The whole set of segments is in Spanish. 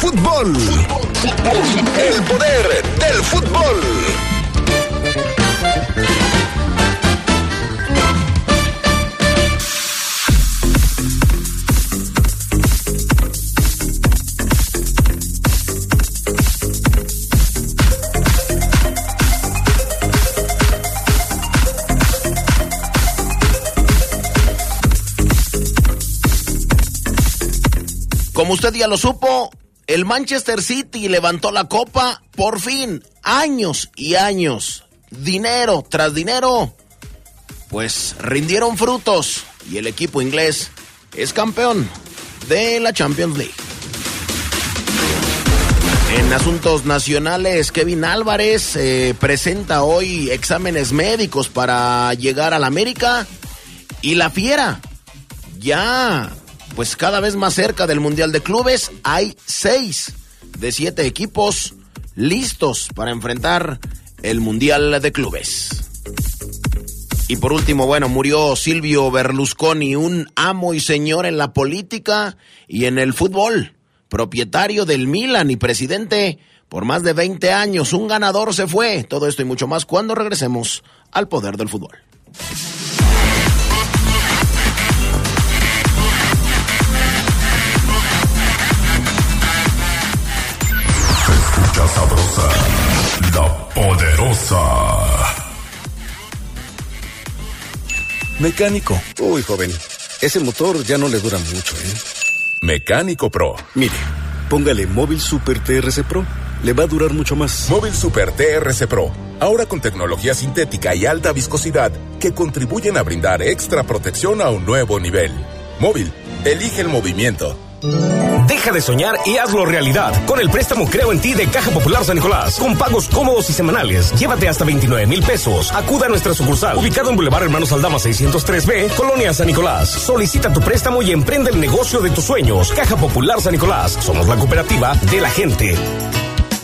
fútbol. El poder del fútbol. Como usted ya lo supo, el Manchester City levantó la copa por fin. Años y años. Dinero tras dinero. Pues rindieron frutos y el equipo inglés es campeón de la Champions League. En asuntos nacionales, Kevin Álvarez eh, presenta hoy exámenes médicos para llegar a la América y la Fiera ya pues cada vez más cerca del Mundial de Clubes. Hay seis de siete equipos listos para enfrentar el Mundial de Clubes. Y por último, bueno, murió Silvio Berlusconi, un amo y señor en la política y en el fútbol, propietario del Milan y presidente por más de 20 años. Un ganador se fue. Todo esto y mucho más cuando regresemos al poder del fútbol. La poderosa. Mecánico. Uy, joven, ese motor ya no le dura mucho, ¿eh? Mecánico Pro. Mire, póngale Móvil Super TRC Pro. Le va a durar mucho más. Móvil Super TRC Pro. Ahora con tecnología sintética y alta viscosidad que contribuyen a brindar extra protección a un nuevo nivel. Móvil, elige el movimiento. Deja de soñar y hazlo realidad con el préstamo Creo en ti de Caja Popular San Nicolás. Con pagos cómodos y semanales. Llévate hasta 29 mil pesos. Acuda a nuestra sucursal, ubicado en Boulevard Hermanos Aldama 603B, Colonia San Nicolás. Solicita tu préstamo y emprende el negocio de tus sueños. Caja Popular San Nicolás. Somos la cooperativa de la gente.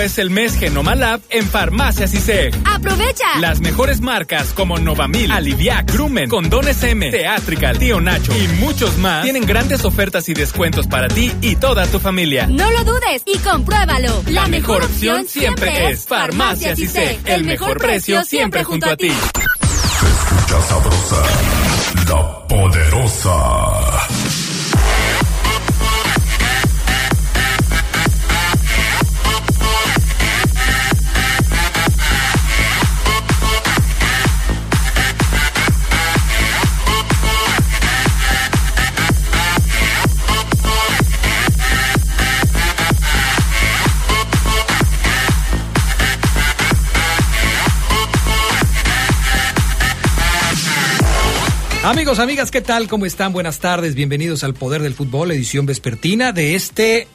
es el mes Genomalab en Farmacias ISEG. ¡Aprovecha! Las mejores marcas como Novamil, Aliviac, Grumen, Condones M, Teatrical, Tío Nacho y muchos más tienen grandes ofertas y descuentos para ti y toda tu familia. No lo dudes y compruébalo. La, mejor opción siempre es Farmacias ISEG. El mejor precio siempre junto a ti. Se escucha sabrosa, la poderosa. Amigos, amigas, ¿qué tal? ¿Cómo están? Buenas tardes, bienvenidos al Poder del Fútbol, edición vespertina de este...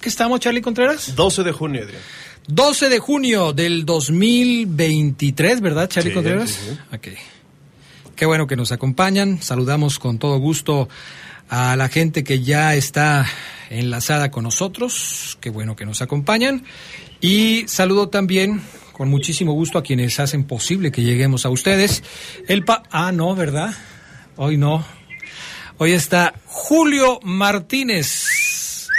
¿Qué estamos, Charlie Contreras? 12 de junio, Adrián. 12 de junio del 2023, ¿verdad, Charlie Sí, Contreras? sí. Qué bueno que nos acompañan. Saludamos con todo gusto a la gente que ya está enlazada con nosotros. Qué bueno que nos acompañan. Y saludo también con muchísimo gusto a quienes hacen posible que lleguemos a ustedes. El pa ah, no, ¿verdad? Hoy no. Hoy está Julio Martínez.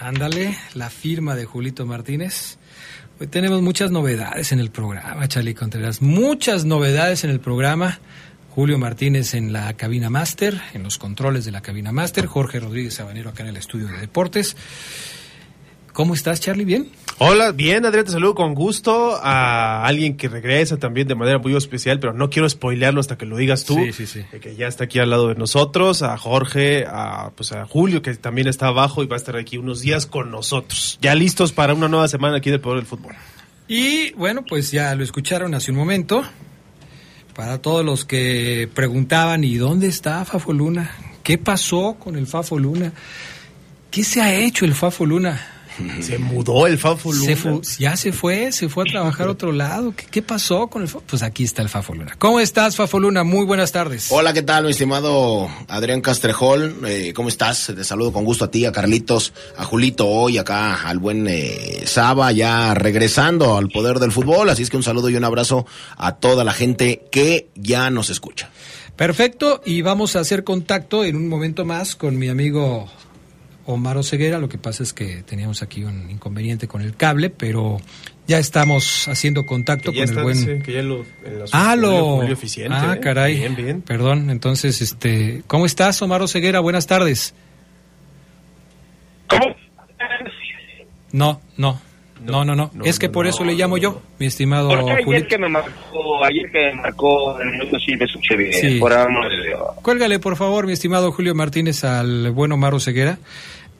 Ándale, la firma de Julito Martínez. Hoy tenemos muchas novedades en el programa, Charlie Contreras. Muchas novedades en el programa. Julio Martínez en la cabina máster, en los controles de la cabina máster. Jorge Rodríguez Sabanero acá en el estudio de deportes. ¿Cómo estás, Charlie? ¿Bien? Hola, bien, Adrián, te saludo con gusto a alguien que regresa también de manera muy especial, pero no quiero spoilearlo hasta que lo digas tú. Sí, sí, sí. eh, Que ya está aquí al lado de nosotros, a Jorge, a, pues a Julio, que también está abajo y va a estar aquí unos días con nosotros. Ya listos para una nueva semana aquí del Poder del Fútbol. Y bueno, pues ya lo escucharon hace un momento. Para todos los que preguntaban, ¿y dónde está Fafo Luna? ¿Qué pasó con el Fafo Luna? ¿Qué se ha hecho el Fafo Luna? Se mudó el Fafo Luna. Se fu- ya se fue, se fue a trabajar a otro lado. ¿Qué, qué pasó con el Fafo? Pues aquí está el Fafo Luna. ¿Cómo estás, Fafo Luna? Muy buenas tardes. Hola, ¿qué tal, mi estimado Adrián Castrejol? Eh, ¿Cómo estás? Te saludo con gusto a ti, a Carlitos, a Julito hoy, acá al buen eh, Saba, ya regresando al poder del fútbol. Así es que un saludo y un abrazo a toda la gente que ya nos escucha. Perfecto, y vamos a hacer contacto en un momento más con mi amigo Omar Oseguera. Lo que pasa es que teníamos aquí un inconveniente con el cable, pero ya estamos haciendo contacto Que ya con está, el buen. sí, que ya lo, en la Ah, lo. Julio eficiente. ah, ¿eh? caray. Bien, bien. Perdón, entonces, este, ¿cómo estás, Omar Oseguera? Buenas tardes. ¿Cómo? No, no, no, no, no. no, es que no, por no, eso le llamo no. yo, mi estimado Porque ayer Julito. que me marcó, ayer que me marcó el minuto sí me escuché bien. Sí. Por amor de Dios. Cuélgale, por favor, mi estimado Julio Martínez, al buen Omar Ceguera.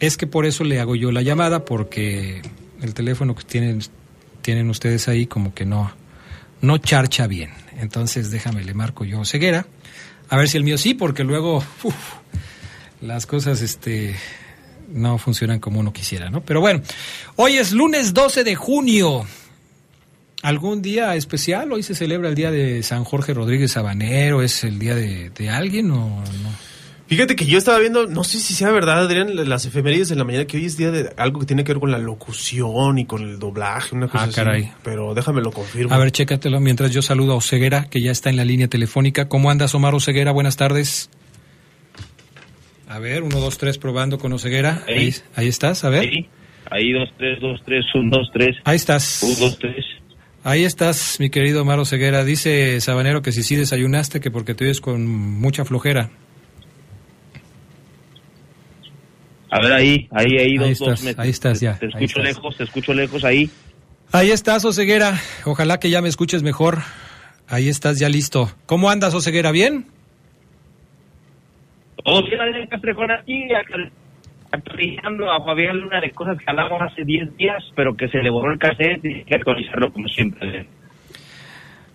Es que por eso le hago yo la llamada, porque el teléfono que tienen, tienen ustedes ahí como que no, no charcha bien. Entonces, déjame, le marco yo Ceguera. A ver si el mío sí, porque luego uf, las cosas este, no funcionan como uno quisiera, ¿no? Pero bueno, hoy es lunes 12 de junio. ¿Algún día especial? Hoy se celebra el día de San Jorge Rodríguez Sabanero. ¿Es el día de, de alguien o no? Fíjate que yo estaba viendo, no sé si sea verdad, Adrián, las efemérides en la mañana, que hoy es día de algo que tiene que ver con la locución y con el doblaje, una cosa Ah, así. caray. Pero déjame lo confirmo. A ver, chécatelo mientras yo saludo a Oseguera, que ya está en la línea telefónica. ¿Cómo andas, Omar Oseguera? Buenas tardes. A ver, uno, dos, tres, probando con Oseguera. Ahí, Ahí. ahí estás, a ver. Ahí, ahí, dos, tres, dos, tres, un, dos, tres, Ahí estás. un, dos, tres. Ahí estás, mi querido Omar Oseguera. Dice Sabanero que si sí desayunaste, que porque te oyes con mucha flojera. A ver, ahí, ahí, ahí, Ahí dos, estás, dos. me- ahí estás ya, Te escucho estás. lejos, te escucho lejos ahí. Ahí estás, Oseguera. Ojalá que ya me escuches mejor. Ahí estás, ya listo. ¿Cómo andas, Oseguera? ¿Bien? Todo bien, Adrián Castrejón aquí, actualizando a Fabián Luna de cosas que hablamos hace 10 días, pero que se le borró el cassette y hay que actualizarlo como siempre.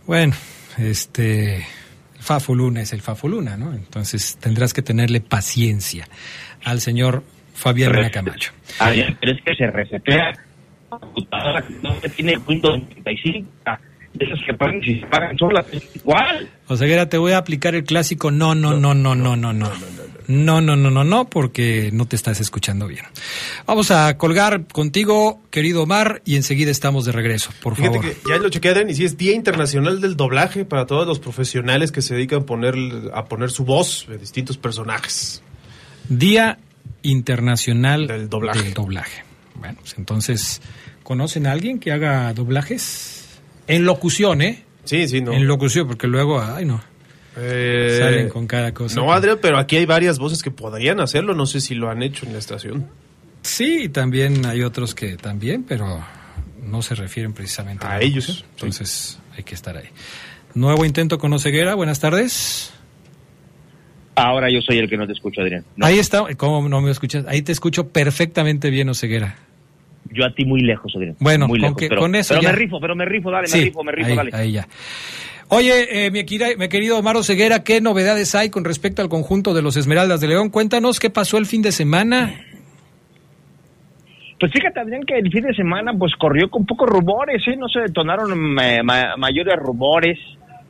Bueno, este. El Fafo Luna es el Fafo Luna, ¿no? Entonces tendrás que tenerle paciencia al señor Fabián Luna Camacho. Adrián, pero es que se resetea la computadora que no tiene Windows 95. ah, De esas que pagan, si se pagan solas, igual. Oseguera, te voy a aplicar el clásico no, no, no, no, no, no, no. No, no, no, no, no, porque no te estás escuchando bien. Vamos a colgar contigo, querido Omar, y enseguida estamos de regreso, por Fíjate favor. que ya lo chequeé, Adrián, y sí es Día Internacional del Doblaje para todos los profesionales que se dedican a poner, a poner su voz de distintos personajes. Día Internacional Del doblaje. del doblaje. Bueno, pues entonces, ¿conocen a alguien que haga doblajes? En locución, ¿eh? Sí, sí, no. En locución, porque luego, ay, no. Eh, Salen con cada cosa. No, Adrián, pero aquí hay varias voces que podrían hacerlo. No sé si lo han hecho en la estación. Sí, también hay otros que también, pero no se refieren precisamente A ellos, sí. Entonces, hay que estar ahí. Nuevo intento con Oseguera, buenas tardes. Ahora yo soy el que no te escucho, Adrián. No, Ahí está, ¿cómo no me escuchas? Ahí te escucho perfectamente bien, Oseguera. Yo a ti muy lejos, Adrián. Bueno, muy con lejos, que- pero, con eso pero ya. me rifo, pero me rifo, dale, Sí, me rifo, me rifo, ahí, dale. ahí ya. Oye, eh, mi, querido Omar Ceguera, ¿qué novedades hay con respecto al conjunto de los Esmeraldas de León? Cuéntanos qué pasó el fin de semana. Pues fíjate, Adrián, que el fin de semana pues corrió con pocos rumores, ¿eh? No se detonaron ma- mayores rumores.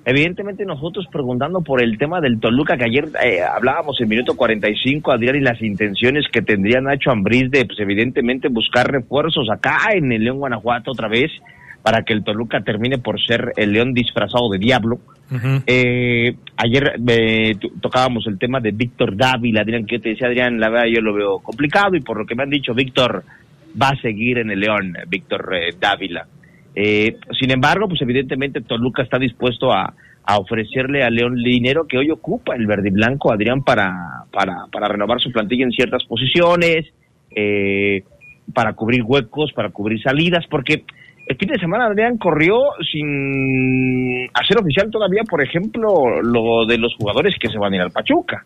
Evidentemente nosotros preguntando por el tema del Toluca, que ayer eh, hablábamos en minuto 45, Adrián, y las intenciones que tendría Nacho Ambriz de, pues evidentemente, buscar refuerzos acá en el León Guanajuato otra vez, para que el Toluca termine por ser el León disfrazado de diablo. Eh, ayer eh, to- tocábamos el tema de Víctor Dávila, Adrián, que yo te decía, Adrián, la verdad yo lo veo complicado y por lo que me han dicho, Víctor va a seguir en el León, Víctor eh, Dávila. Eh, sin embargo, pues evidentemente Toluca está dispuesto a, a ofrecerle a León dinero que hoy ocupa el verde y blanco, Adrián, para, para, para renovar su plantilla en ciertas posiciones, eh, para cubrir huecos, para cubrir salidas, porque el fin de semana Adrián corrió sin hacer oficial todavía, por ejemplo, lo de los jugadores que se van a ir al Pachuca.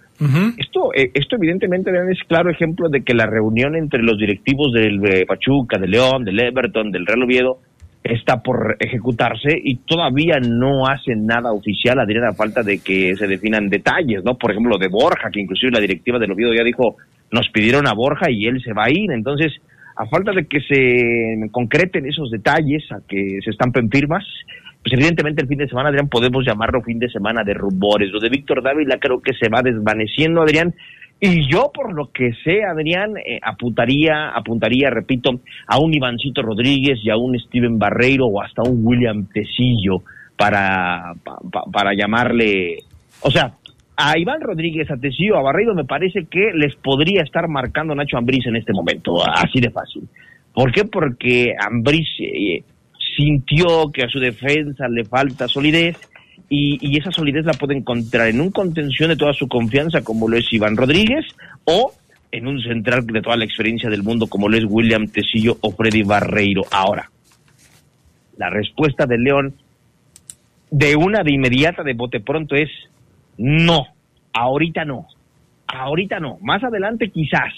Esto, eh, esto evidentemente Adrián, es claro ejemplo de que la reunión entre los directivos del Pachuca, de León, del Everton, del Real Oviedo, está por ejecutarse y todavía no hacen nada oficial, Adrián, a falta de que se definan detalles, ¿no? Por ejemplo, de Borja, que inclusive la directiva del Oviedo ya dijo, nos pidieron a Borja y él se va a ir. Entonces, a falta de que se concreten esos detalles, a que se estampen firmas, pues evidentemente el fin de semana, Adrián, podemos llamarlo fin de semana de rumores. Lo de Víctor Dávila creo que se va desvaneciendo, Adrián. Y yo, por lo que sé, Adrián, eh, apuntaría, apuntaría, repito, a un Ivancito Rodríguez y a un Steven Barreiro o hasta un William Tecillo para, para llamarle, o sea, a Iván Rodríguez, a Tecillo, a Barreiro, me parece que les podría estar marcando Nacho Ambriz en este momento, así de fácil. ¿Por qué? Porque Ambriz eh, sintió que a su defensa le falta solidez y, esa solidez la puede encontrar en un contención de toda su confianza como lo es Iván Rodríguez o en un central de toda la experiencia del mundo como lo es William Tecillo o Freddy Barreiro. Ahora, la respuesta de León de una de inmediata de bote pronto es no, ahorita no, ahorita no, más adelante quizás,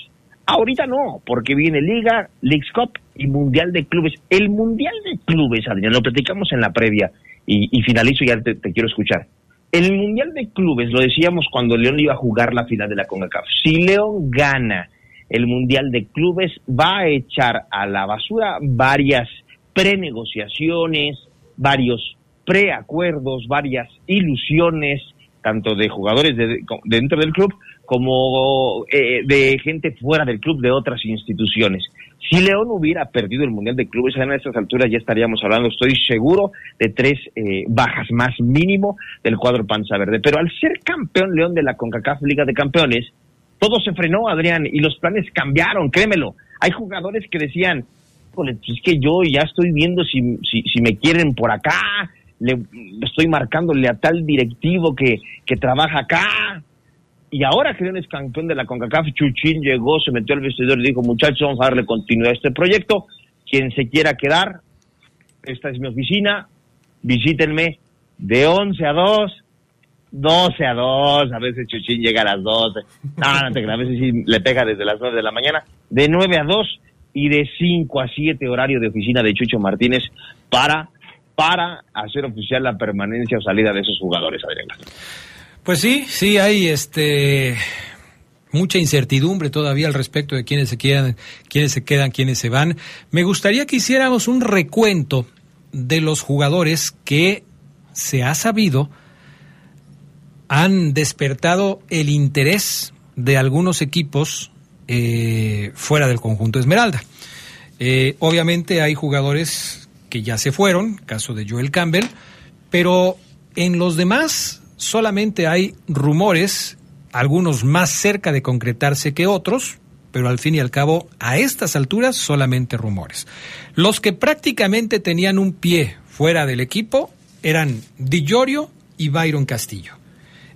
ahorita no, porque viene Liga, Leagues Cup y Mundial de Clubes. El Mundial de Clubes, Adrián, lo platicamos en la previa y, finalizo y ya te, quiero escuchar. El Mundial de Clubes, lo decíamos cuando León iba a jugar la final de la CONCACAF. Si León gana el Mundial de Clubes, va a echar a la basura varias prenegociaciones, varios preacuerdos, varias ilusiones, tanto de jugadores dentro del club como eh, de gente fuera del club de otras instituciones. Si León hubiera perdido el Mundial de Clubes, en estas alturas ya estaríamos hablando, estoy seguro, de tres eh, bajas más mínimo del cuadro Panza Verde. Pero al ser campeón León de la CONCACAF Liga de Campeones, todo se frenó, Adrián, y los planes cambiaron, créemelo. Hay jugadores que decían, pues es que yo ya estoy viendo si, si me quieren por acá, le estoy marcándole a tal directivo que, que trabaja acá, y ahora que León es campeón de la CONCACAF, Chuchín llegó, se metió al vestidor y dijo, muchachos, vamos a darle continuidad a este proyecto. Quien se quiera quedar, esta es mi oficina, visítenme de 11 a 2, 12 a 2, a veces Chuchín llega a las 12, no, no te a veces le pega desde las 9 de la mañana, de 9 a 2 y de 5 a 7 horario de oficina de Chucho Martínez para, para hacer oficial la permanencia o salida de esos jugadores, Adrián. Pues sí, sí hay este mucha incertidumbre todavía al respecto de quiénes se quedan, quiénes se quedan, quiénes se van. Me gustaría que hiciéramos un recuento de los jugadores que se ha sabido han despertado el interés de algunos equipos eh, fuera del conjunto Esmeralda. Eh, obviamente hay jugadores que ya se fueron, caso de Joel Campbell, pero en los demás solamente hay rumores, algunos más cerca de concretarse que otros, pero al fin y al cabo, a estas alturas solamente rumores. Los que prácticamente tenían un pie fuera del equipo eran Di y Byron Castillo.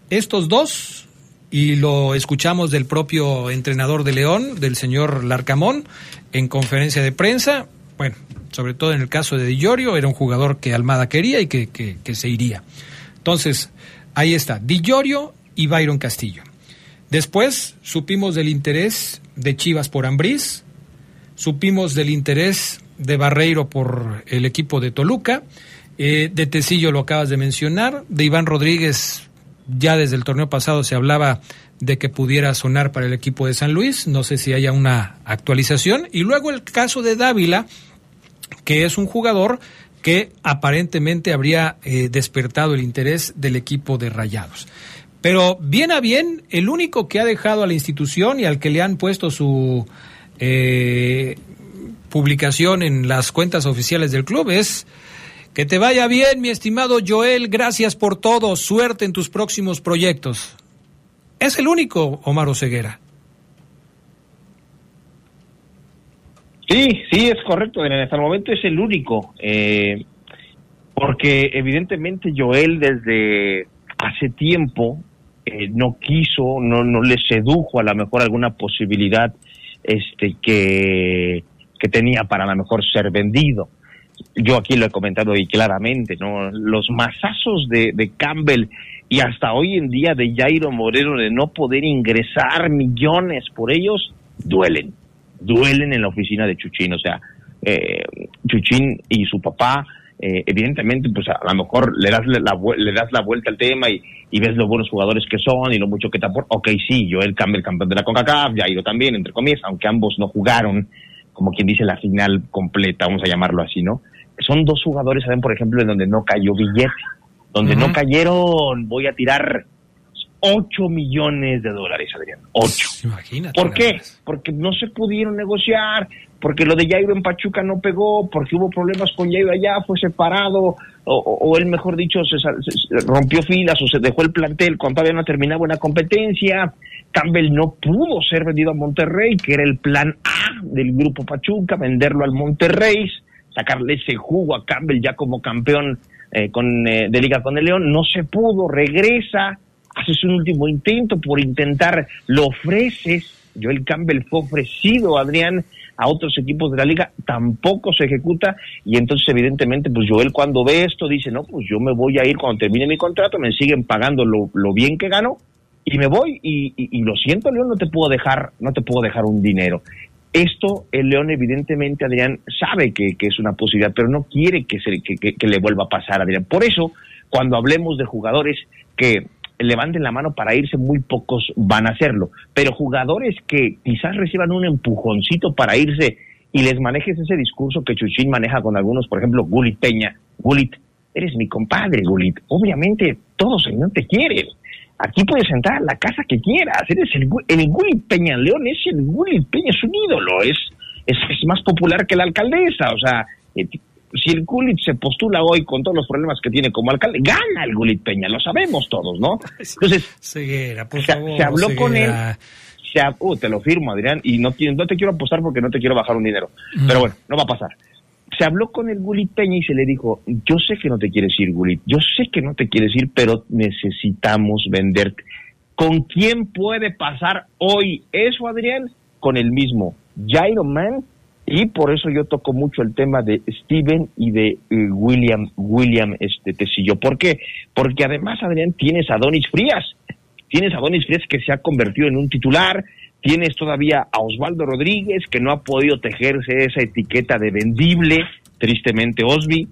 Estos dos, y lo escuchamos del propio entrenador de León, del señor Larcamón, en conferencia de prensa, bueno, sobre todo en el caso de Di era un jugador que Almada quería y que, que se iría. Entonces, Ahí está, Di y Byron Castillo. Después supimos del interés de Chivas por Ambriz, supimos del interés de Barreiro por el equipo de Toluca, eh, de Tecillo lo acabas de mencionar, de Iván Rodríguez ya desde el torneo pasado se hablaba de que pudiera sonar para el equipo de San Luis, no sé si haya una actualización, y luego el caso de Dávila, que es un jugador que aparentemente habría eh, despertado el interés del equipo de Rayados. Pero bien a bien, el único que ha dejado a la institución y al que le han puesto su eh, publicación en las cuentas oficiales del club es que te vaya bien, mi estimado Joel, gracias por todo, suerte en tus próximos proyectos. Es el único, Omar Oseguera. Sí, sí, es correcto. En hasta el momento es el único. Eh, porque evidentemente Joel desde hace tiempo eh, no quiso, no, no le sedujo a lo mejor alguna posibilidad este que, que tenía para a lo mejor ser vendido. Yo aquí lo he comentado y claramente, ¿no? Los masazos de, de Campbell y hasta hoy en día de Jairo Moreno de no poder ingresar millones por ellos, duelen duelen en la oficina de Chuchín. O sea, eh, Chuchín y su papá eh, evidentemente, pues a, lo mejor le das la, le das la vuelta al tema y, y, ves los buenos jugadores que son y lo mucho que te aportan. Ok, sí, Joel Campbell, campeón de la CONCACAF, ido también, entre comillas, aunque ambos no jugaron, como quien dice, la final completa, vamos a llamarlo así, ¿no? Son dos jugadores, ¿saben? Por ejemplo, en donde no cayó billete, donde no cayeron, voy a tirar 8 millones de dólares, Adrián. 8. Imagínate. ¿Por qué? Porque no se pudieron negociar, porque lo de Jairo en Pachuca no pegó, porque hubo problemas con Jairo allá, fue separado, o, él, mejor dicho, se, rompió filas o se dejó el plantel cuando todavía no terminaba una competencia. Campbell no pudo ser vendido a Monterrey, que era el plan A del grupo Pachuca, venderlo al Monterrey, sacarle ese jugo a Campbell ya como campeón eh, con, eh, de Liga con el León. No se pudo, regresa haces un último intento por intentar, lo ofreces. Joel Campbell fue ofrecido, Adrián, a otros equipos de la liga, tampoco se ejecuta y entonces evidentemente pues Joel cuando ve esto dice, no, pues yo me voy a ir cuando termine mi contrato, me siguen pagando lo, bien que gano y me voy y, lo siento León, no te puedo dejar, no te puedo dejar un dinero. Esto el León evidentemente Adrián sabe que, es una posibilidad, pero no quiere que, se, que le vuelva a pasar Adrián. Por eso, cuando hablemos de jugadores que levanten la mano para irse, muy pocos van a hacerlo. Pero jugadores que quizás reciban un empujoncito para irse y les manejes ese discurso que Chuchín maneja con algunos, por ejemplo, Gulit Peña. Gulit, eres mi compadre, Gulit. Obviamente todos el no te quieren. Aquí puedes entrar a la casa que quieras. Eres el, el Gulit Peña León, es el Gulit Peña, es un ídolo, es, es, es más popular que la alcaldesa. O sea, eh, si el Gulit se postula hoy con todos los problemas que tiene como alcalde, gana el Gulit Peña, lo sabemos todos, ¿no? Entonces, se, habló con él. Se, uh, te lo firmo, Adrián, y no, no te quiero apostar porque no te quiero bajar un dinero. Pero bueno, no va a pasar. Se habló con el Gulit Peña y se le dijo, yo sé que no te quieres ir, Gulit, yo sé que no te quieres ir, pero necesitamos venderte. ¿Con quién puede pasar hoy eso, Adrián? Con el mismo Jairo Man y por eso yo toco mucho el tema de Steven y de eh, William, William este Tecillo. ¿Por qué? Porque además, Adrián, tienes a Donis Frías. Tienes a Donis Frías que se ha convertido en un titular. Tienes todavía a Osvaldo Rodríguez que no ha podido tejerse esa etiqueta de vendible, tristemente Osby.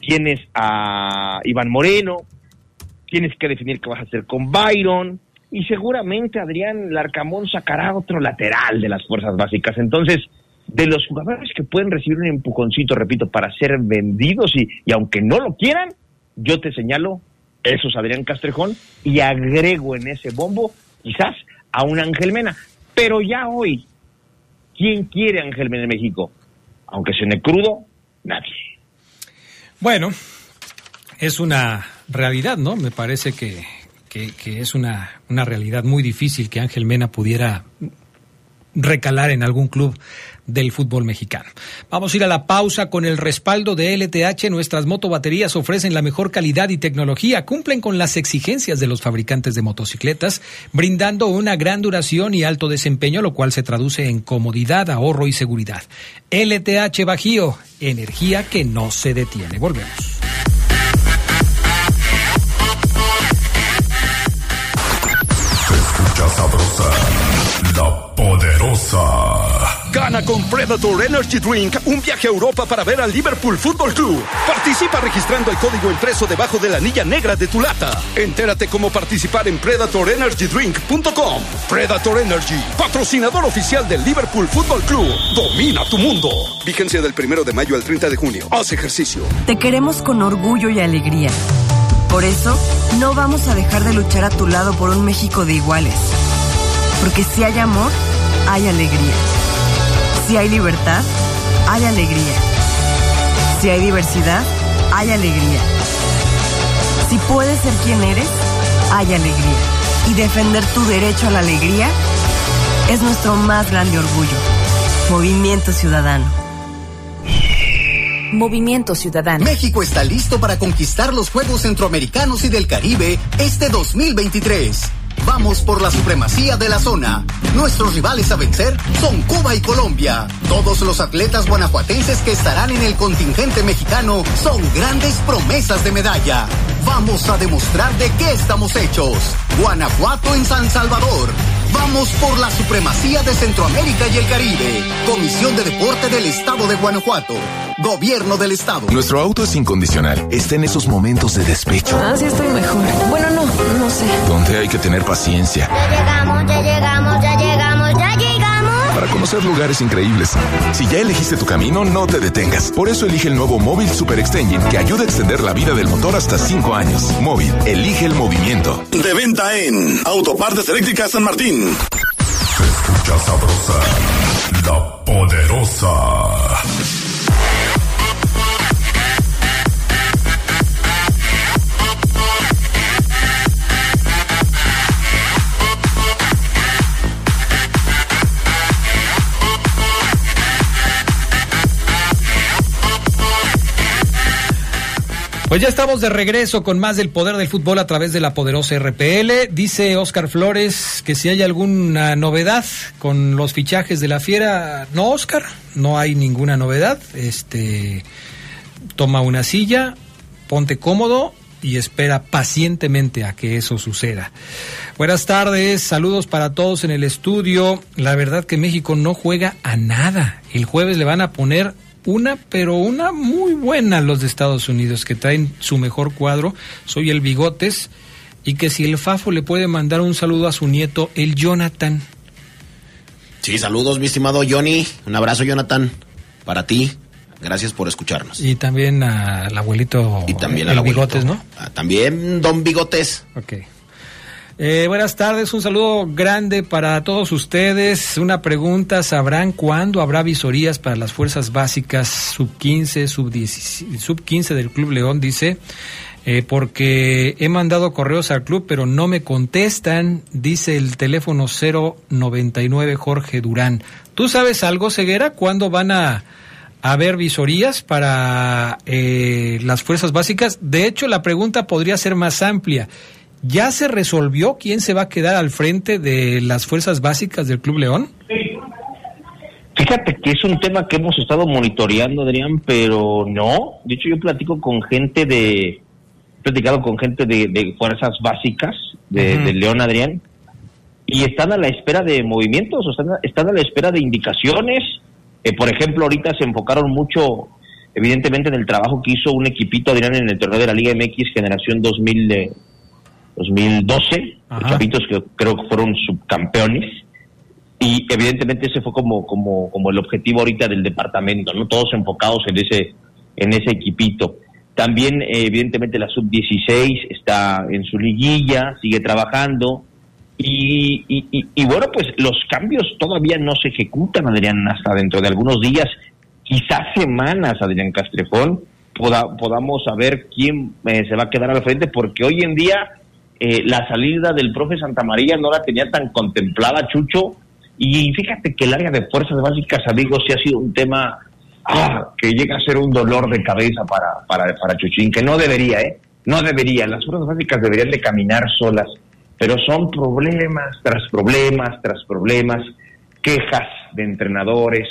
Tienes a Iván Moreno. Tienes que definir qué vas a hacer con Byron. Y seguramente Adrián Larcamón sacará otro lateral de las fuerzas básicas. Entonces, de los jugadores que pueden recibir un empujoncito, repito, para ser vendidos y, y aunque no lo quieran, yo te señalo, eso es Adrián Castrejón y agrego en ese bombo quizás a un Ángel Mena. Pero ya hoy, ¿quién quiere Ángel Mena en México? Aunque suene crudo, nadie. Bueno, es una realidad, ¿no? Me parece que, que, que es una, una realidad muy difícil que Ángel Mena pudiera recalar en algún club del fútbol mexicano. Vamos a ir a la pausa con el respaldo de LTH. Nuestras motobaterías ofrecen la mejor calidad y tecnología, cumplen con las exigencias de los fabricantes de motocicletas, brindando una gran duración y alto desempeño, lo cual se traduce en comodidad, ahorro y seguridad. LTH Bajío, energía que no se detiene. Volvemos. la poderosa. Gana con Predator Energy Drink un viaje a Europa para ver al Liverpool Football Club. Participa registrando el código impreso debajo de la anilla negra de tu lata. Entérate cómo participar en PredatorEnergyDrink.com. Predator Energy, patrocinador oficial del Liverpool Football Club. Domina tu mundo. Vigencia del primero de mayo al 30 de junio. Haz ejercicio. Te queremos con orgullo y alegría. Por eso, no vamos a dejar de luchar a tu lado por un México de iguales. Porque si hay amor, hay alegría. Si hay libertad, hay alegría. Si hay diversidad, hay alegría. Si puedes ser quien eres, hay alegría. Y defender tu derecho a la alegría es nuestro más grande orgullo. Movimiento Ciudadano. Movimiento Ciudadano. México está listo para conquistar los Juegos Centroamericanos y del Caribe este 2023. Vamos por la supremacía de la zona. Nuestros rivales a vencer son Cuba y Colombia. Todos los atletas guanajuatenses que estarán en el contingente mexicano son grandes promesas de medalla. Vamos a demostrar de qué estamos hechos. Guanajuato en San Salvador. Vamos por la supremacía de Centroamérica y el Caribe. Comisión de Deporte del Estado de Guanajuato. Gobierno del Estado. Nuestro auto es incondicional. Está en esos momentos de despecho. Ah, sí estoy mejor. Bueno, no, no sé. Donde hay que tener paciencia. Ya llegamos, ya llegamos, ya llegamos, ya llegamos. Para conocer lugares increíbles. Si ya elegiste tu camino, no te detengas. Por eso elige el nuevo Móvil Super Extension que ayuda a extender la vida del motor hasta 5 años. Móvil, elige el movimiento. De venta en Autopartes Eléctricas San Martín. Se escucha sabrosa, la poderosa. Pues ya estamos de regreso con más del poder del fútbol a través de la poderosa RPL. Dice Oscar Flores que si hay alguna novedad con los fichajes de la Fiera. No, Oscar, no hay ninguna novedad. Este toma una silla, ponte cómodo y espera pacientemente a que eso suceda. Buenas tardes, saludos para todos en el estudio. La verdad que México no juega a nada. El jueves le van a poner una, pero una muy buena los de Estados Unidos, que traen su mejor cuadro. Soy el Bigotes. Y que si el Fafo le puede mandar un saludo a su nieto, el Jonathan. Sí, saludos, mi estimado Johnny. Un abrazo, Jonathan, para ti. Gracias por escucharnos. Y también al abuelito. Y también al abuelito. Bigotes, ¿no? Ah, también Don Bigotes. Ok. Eh, buenas tardes, un saludo grande para todos ustedes. Una pregunta, ¿sabrán cuándo habrá visorías para las fuerzas básicas sub 15, sub, 10, sub 15 del Club León? Dice, eh, porque he mandado correos al club, pero no me contestan, dice el teléfono 099 Jorge Durán. ¿Tú sabes algo, Ceguera? ¿Cuándo van a haber visorías para eh, las fuerzas básicas? De hecho, la pregunta podría ser más amplia. ¿Ya se resolvió quién se va a quedar al frente de las fuerzas básicas del Club León? Fíjate que es un tema que hemos estado monitoreando, Adrián, pero no. De hecho, yo platico con gente de. He platicado con gente de, de fuerzas básicas de León, Adrián, y están a la espera de movimientos, o están, a- están a la espera de indicaciones. Eh, por ejemplo, ahorita se enfocaron mucho, evidentemente, en el trabajo que hizo un equipito, Adrián, en el torneo de la Liga MX Generación 2000, eh, 2012, Ajá. chavitos que creo que fueron subcampeones y evidentemente ese fue como como como el objetivo ahorita del departamento no todos enfocados en ese en ese equipito también eh, evidentemente la sub 16 está en su liguilla sigue trabajando y, y, y- y bueno pues los cambios todavía no se ejecutan Adrián hasta dentro de algunos días quizás semanas Adrián Castrejón poda- podamos saber quién eh, se va a quedar al frente porque hoy en día eh, la salida del profe Santa María no la tenía tan contemplada Chucho. Y fíjate que el área de fuerzas básicas amigos sí ha sido un tema ah, que llega a ser un dolor de cabeza para, para, para Chuchín que no debería eh no debería. Las fuerzas básicas deberían de caminar solas pero son problemas tras problemas tras problemas quejas de entrenadores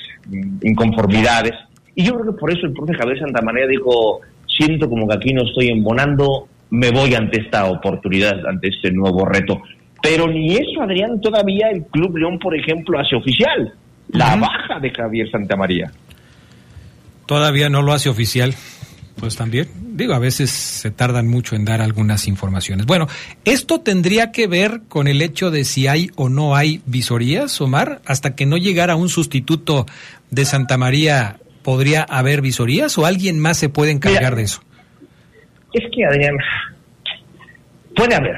inconformidades. Y yo creo que por eso el profe Javier Santa María dijo siento como que aquí no estoy embonando me voy ante esta oportunidad, ante este nuevo reto. Pero ni eso, Adrián, todavía el Club León, por ejemplo, hace oficial. La baja de Javier Santamaría. Todavía no lo hace oficial. Pues también, digo, a veces se tardan mucho en dar algunas informaciones. Bueno, esto tendría que ver con el hecho de si hay o no hay visorías, Omar, hasta que no llegara un sustituto de Santa María, ¿podría haber visorías o alguien más se puede encargar de eso? Es que, Adrián, puede haber.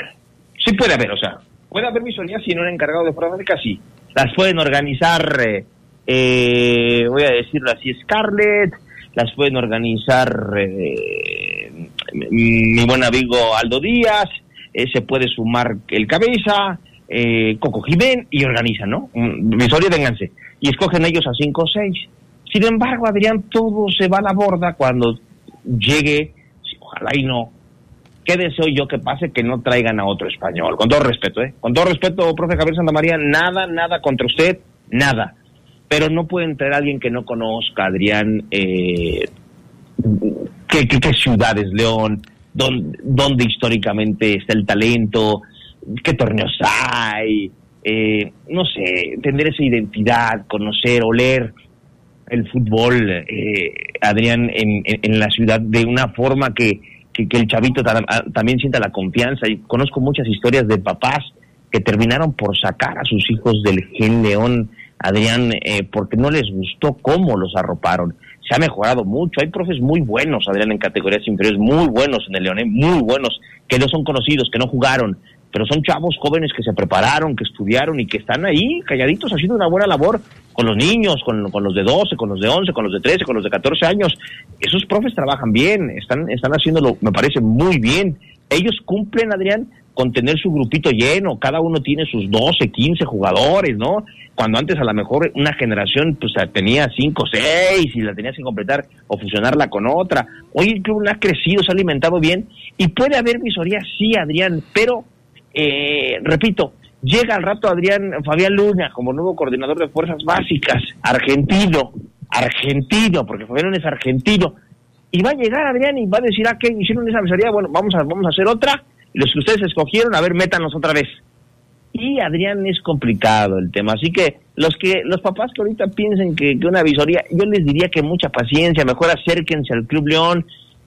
Sí puede haber, o sea, puede haber visorías si no un encargado de básicas, sí. Las pueden organizar, eh, voy a decirlo así, Scarlett, las pueden organizar eh, mi buen amigo Aldo Díaz, eh, se puede sumar el cabeza, eh, Coco Jiménez y organizan, ¿no? Mm, Visoria, vénganse. Y escogen ellos a cinco o seis. Sin embargo, Adrián, todo se va a la borda cuando llegue, ojalá y no, ¿qué deseo yo que pase? Que no traigan a otro español. Con todo respeto, ¿eh? Con todo respeto, profe Javier Santamaría, nada, nada contra usted, nada. Pero no pueden traer a alguien que no conozca, Adrián, eh, qué, qué, qué ciudad es León, dónde, dónde históricamente está el talento, qué torneos hay, eh, no sé, tener esa identidad, conocer, oler el fútbol, eh, Adrián, en, en, la ciudad de una forma que, que, el chavito también sienta la confianza. Y conozco muchas historias de papás que terminaron por sacar a sus hijos del Gen León, Adrián, eh, porque no les gustó cómo los arroparon. Se ha mejorado mucho. Hay profes muy buenos, Adrián, en categorías inferiores, muy buenos en el León, eh, muy buenos, que no son conocidos, que no jugaron, pero son chavos jóvenes que se prepararon, que estudiaron y que están ahí calladitos haciendo una buena labor con los niños, con, los de 12, con los de 11, con los de 13, con los de 14 años. Esos profes trabajan bien, están, están haciéndolo, me parece, muy bien. Ellos cumplen, Adrián, con tener su grupito lleno, cada uno tiene sus 12, 15 jugadores, ¿no? Cuando antes a lo mejor una generación pues tenía 5, 6 y la tenías que completar o fusionarla con otra. Hoy el club ha crecido, se ha alimentado bien y puede haber visoría, sí, Adrián, pero eh, repito, llega al rato Adrián Fabián Luna como nuevo coordinador de fuerzas básicas, argentino, argentino, porque Fabián Luna es argentino, y va a llegar Adrián y va a decir, ah, ¿qué hicieron esa visoría? Bueno, vamos a, vamos a hacer otra, los que ustedes escogieron, a ver, métanos otra vez. Y Adrián es complicado el tema, así que los que los papás que ahorita piensen que, que una visoría, yo les diría que mucha paciencia, mejor acérquense al Club León,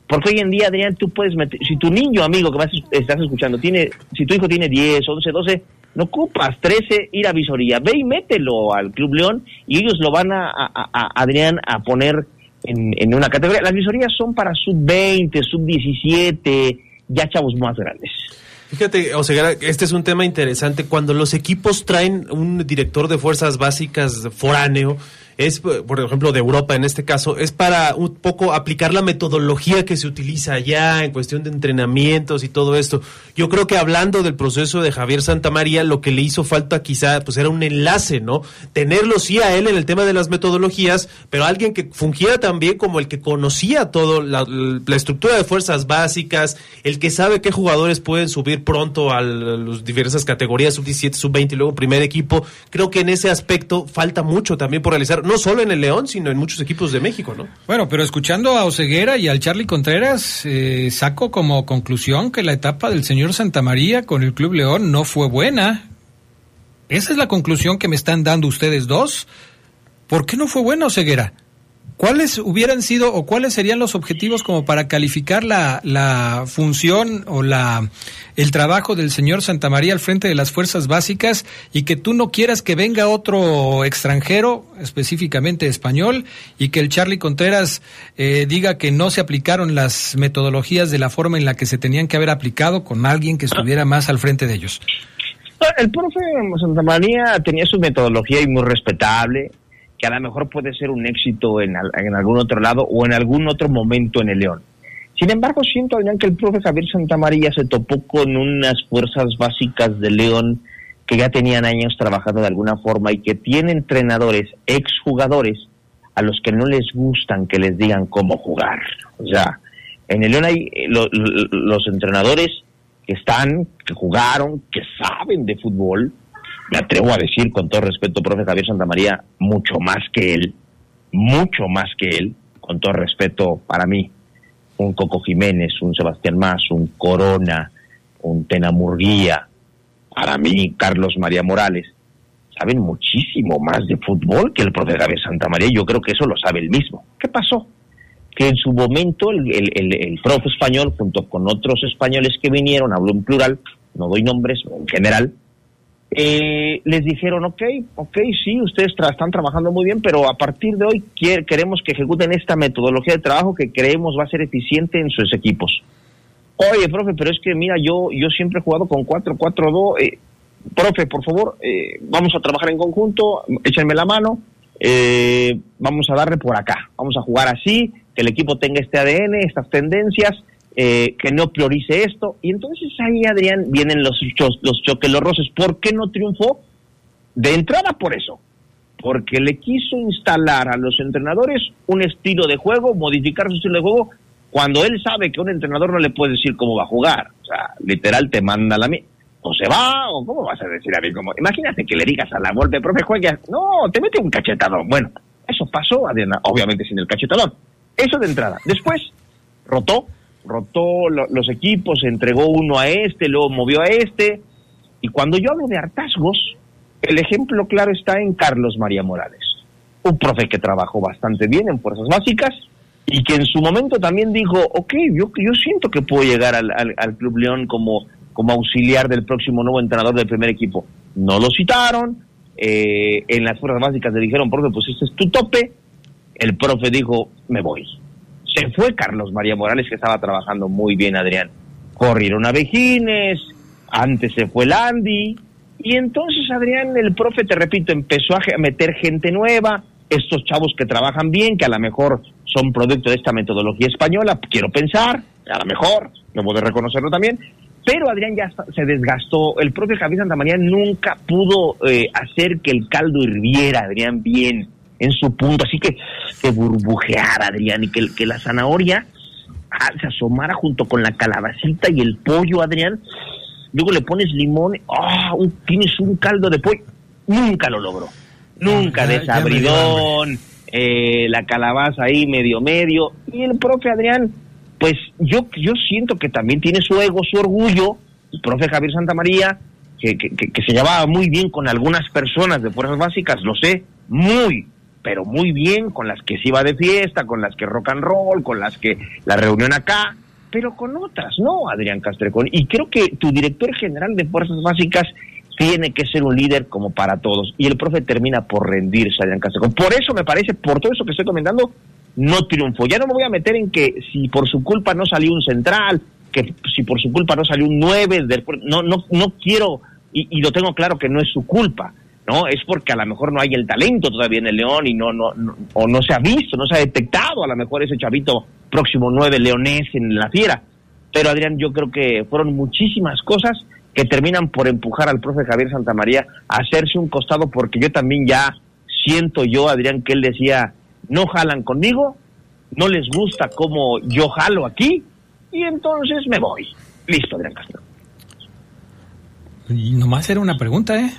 porque hoy en día, Adrián, tú puedes meter, si tu niño, amigo, que vas, estás escuchando, tiene, si tu hijo tiene 10, 11, 12, no ocupas 13 ir a visoría, ve y mételo al Club León y ellos lo van a, Adrián a poner en, en una categoría. Las visorías son para sub-20, sub-17, ya chavos más grandes. Fíjate, Oseguera, este es un tema interesante. Cuando los equipos traen un director de fuerzas básicas foráneo, es, por ejemplo, de Europa en este caso, es para un poco aplicar la metodología que se utiliza allá en cuestión de entrenamientos y todo esto. Yo creo que hablando del proceso de Javier Santamaría, lo que le hizo falta quizá pues era un enlace, ¿no? Tenerlo sí a él en el tema de las metodologías, pero alguien que fungiera también como el que conocía todo, la, la estructura de fuerzas básicas, el que sabe qué jugadores pueden subir pronto a las diversas categorías, sub-17, sub-20 y luego primer equipo. Creo que en ese aspecto falta mucho también por realizar, no solo en el León, sino en muchos equipos de México, ¿no? Bueno, pero escuchando a Oseguera y al Charlie Contreras, eh, saco como conclusión que la etapa del señor Santamaría con el Club León no fue buena. Esa es la conclusión que me están dando ustedes dos. ¿Por qué no fue buena, Oseguera? ¿Cuáles hubieran sido o cuáles serían los objetivos como para calificar la, la función o la el trabajo del señor Santamaría al frente de las fuerzas básicas y que tú no quieras que venga otro extranjero, específicamente español, y que el Charlie Contreras eh, diga que no se aplicaron las metodologías de la forma en la que se tenían que haber aplicado con alguien que estuviera más al frente de ellos? El profe Santa María tenía su metodología y muy respetable, que a lo mejor puede ser un éxito en, en algún otro lado o en algún otro momento en el León. Sin embargo, siento, Adrián, que el profe Javier Santamaría se topó con unas fuerzas básicas de León que ya tenían años trabajando de alguna forma y que tiene entrenadores, exjugadores, a los que no les gustan que les digan cómo jugar. O sea, en el León hay eh, lo- lo- los entrenadores que están, que jugaron, que saben de fútbol, me atrevo a decir con todo respeto, profe Javier Santamaría, mucho más que él, mucho más que él, con todo respeto para mí, un Coco Jiménez, un Sebastián Más, un Corona, un Tena Murguía, para mí Carlos María Morales, saben muchísimo más de fútbol que el profe Javier Santamaría, yo creo que eso lo sabe él mismo. ¿Qué pasó? Que en su momento el, el, profe español, junto con otros españoles que vinieron, hablo en plural, no doy nombres, en general, eh, les dijeron, ok, ok, sí, ustedes están trabajando muy bien, pero a partir de hoy queremos que ejecuten esta metodología de trabajo que creemos va a ser eficiente en sus equipos. Oye, profe, pero es que mira, yo, yo siempre he jugado con 4-4-2. Eh, profe, por favor, eh, vamos a trabajar en conjunto, échenme la mano, eh, vamos a darle por acá, vamos a jugar así, que el equipo tenga este ADN, estas tendencias, eh, que no priorice esto. Y entonces ahí, Adrián, vienen los, los choques, los roces. ¿Por qué no triunfó? De entrada por eso, porque le quiso instalar a los entrenadores un estilo de juego, modificar su estilo de juego, cuando él sabe que un entrenador no le puede decir cómo va a jugar. O sea, literal te manda la o se va, o cómo vas a decir a mí cómo. Imagínate que le digas a la golpe, profe, juega. No, te mete un cachetadón. Bueno, eso pasó, Adriana, obviamente sin el cachetadón. Eso de entrada. Después, rotó, rotó lo- los equipos, entregó uno a este, luego movió a este. Y cuando yo hablo de hartazgos, el ejemplo claro está en Carlos María Morales, un profe que trabajó bastante bien en fuerzas básicas y que en su momento también dijo, ok, yo, yo siento que puedo llegar al, al, al Club León como, como auxiliar del próximo nuevo entrenador del primer equipo. No lo citaron, eh, en las fuerzas básicas le dijeron, profe, pues este es tu tope. El profe dijo, me voy. Se fue Carlos María Morales, que estaba trabajando muy bien, Adrián. Corrieron a Vejines, antes se fue Landy. Y entonces, Adrián, el profe, te repito, empezó a meter gente nueva, estos chavos que trabajan bien, que a lo mejor son producto de esta metodología española, quiero pensar, a lo mejor, debo de reconocerlo también, pero Adrián ya se desgastó. El propio Javier Santamaría nunca pudo eh, hacer que el caldo hirviera, Adrián, bien en su punto. Así que que burbujeara, Adrián, y que, que la zanahoria ah, se asomara junto con la calabacita y el pollo, Adrián. Luego le pones limón, ah, tienes un caldo de pollo. Nunca lo logró. Nunca, desabridón, eh, la calabaza ahí medio medio. Y el profe Adrián, pues yo, yo siento que también tiene su ego, su orgullo, el profe Javier Santamaría, que, que, que, que se llevaba muy bien con algunas personas de fuerzas básicas, lo sé, muy, pero muy bien, con las que se iba de fiesta, con las que rock and roll, con las que la reunión acá, pero con otras, no, Adrián Castrecón. Y creo que tu director general de fuerzas básicas tiene que ser un líder como para todos. Y el profe termina por rendirse, Adrián Castrecón. Por eso me parece, por todo eso que estoy comentando, no triunfó. Ya no me voy a meter en que si por su culpa no salió un central, que si por su culpa no salió un 9, después, no, no, no quiero, y lo tengo claro que no es su culpa, ¿no? Es porque a lo mejor no hay el talento todavía en el León y no, no, no- o no se ha visto, no se ha detectado a lo mejor ese chavito próximo 9 leonés en la fiera. Pero Adrián, yo creo que fueron muchísimas cosas que terminan por empujar al profe Javier Santamaría a hacerse un costado porque yo también ya siento yo, Adrián, que él decía, no jalan conmigo, no les gusta cómo yo jalo aquí y entonces me voy. Listo, Adrián Castro. Nomás era una pregunta, ¿eh?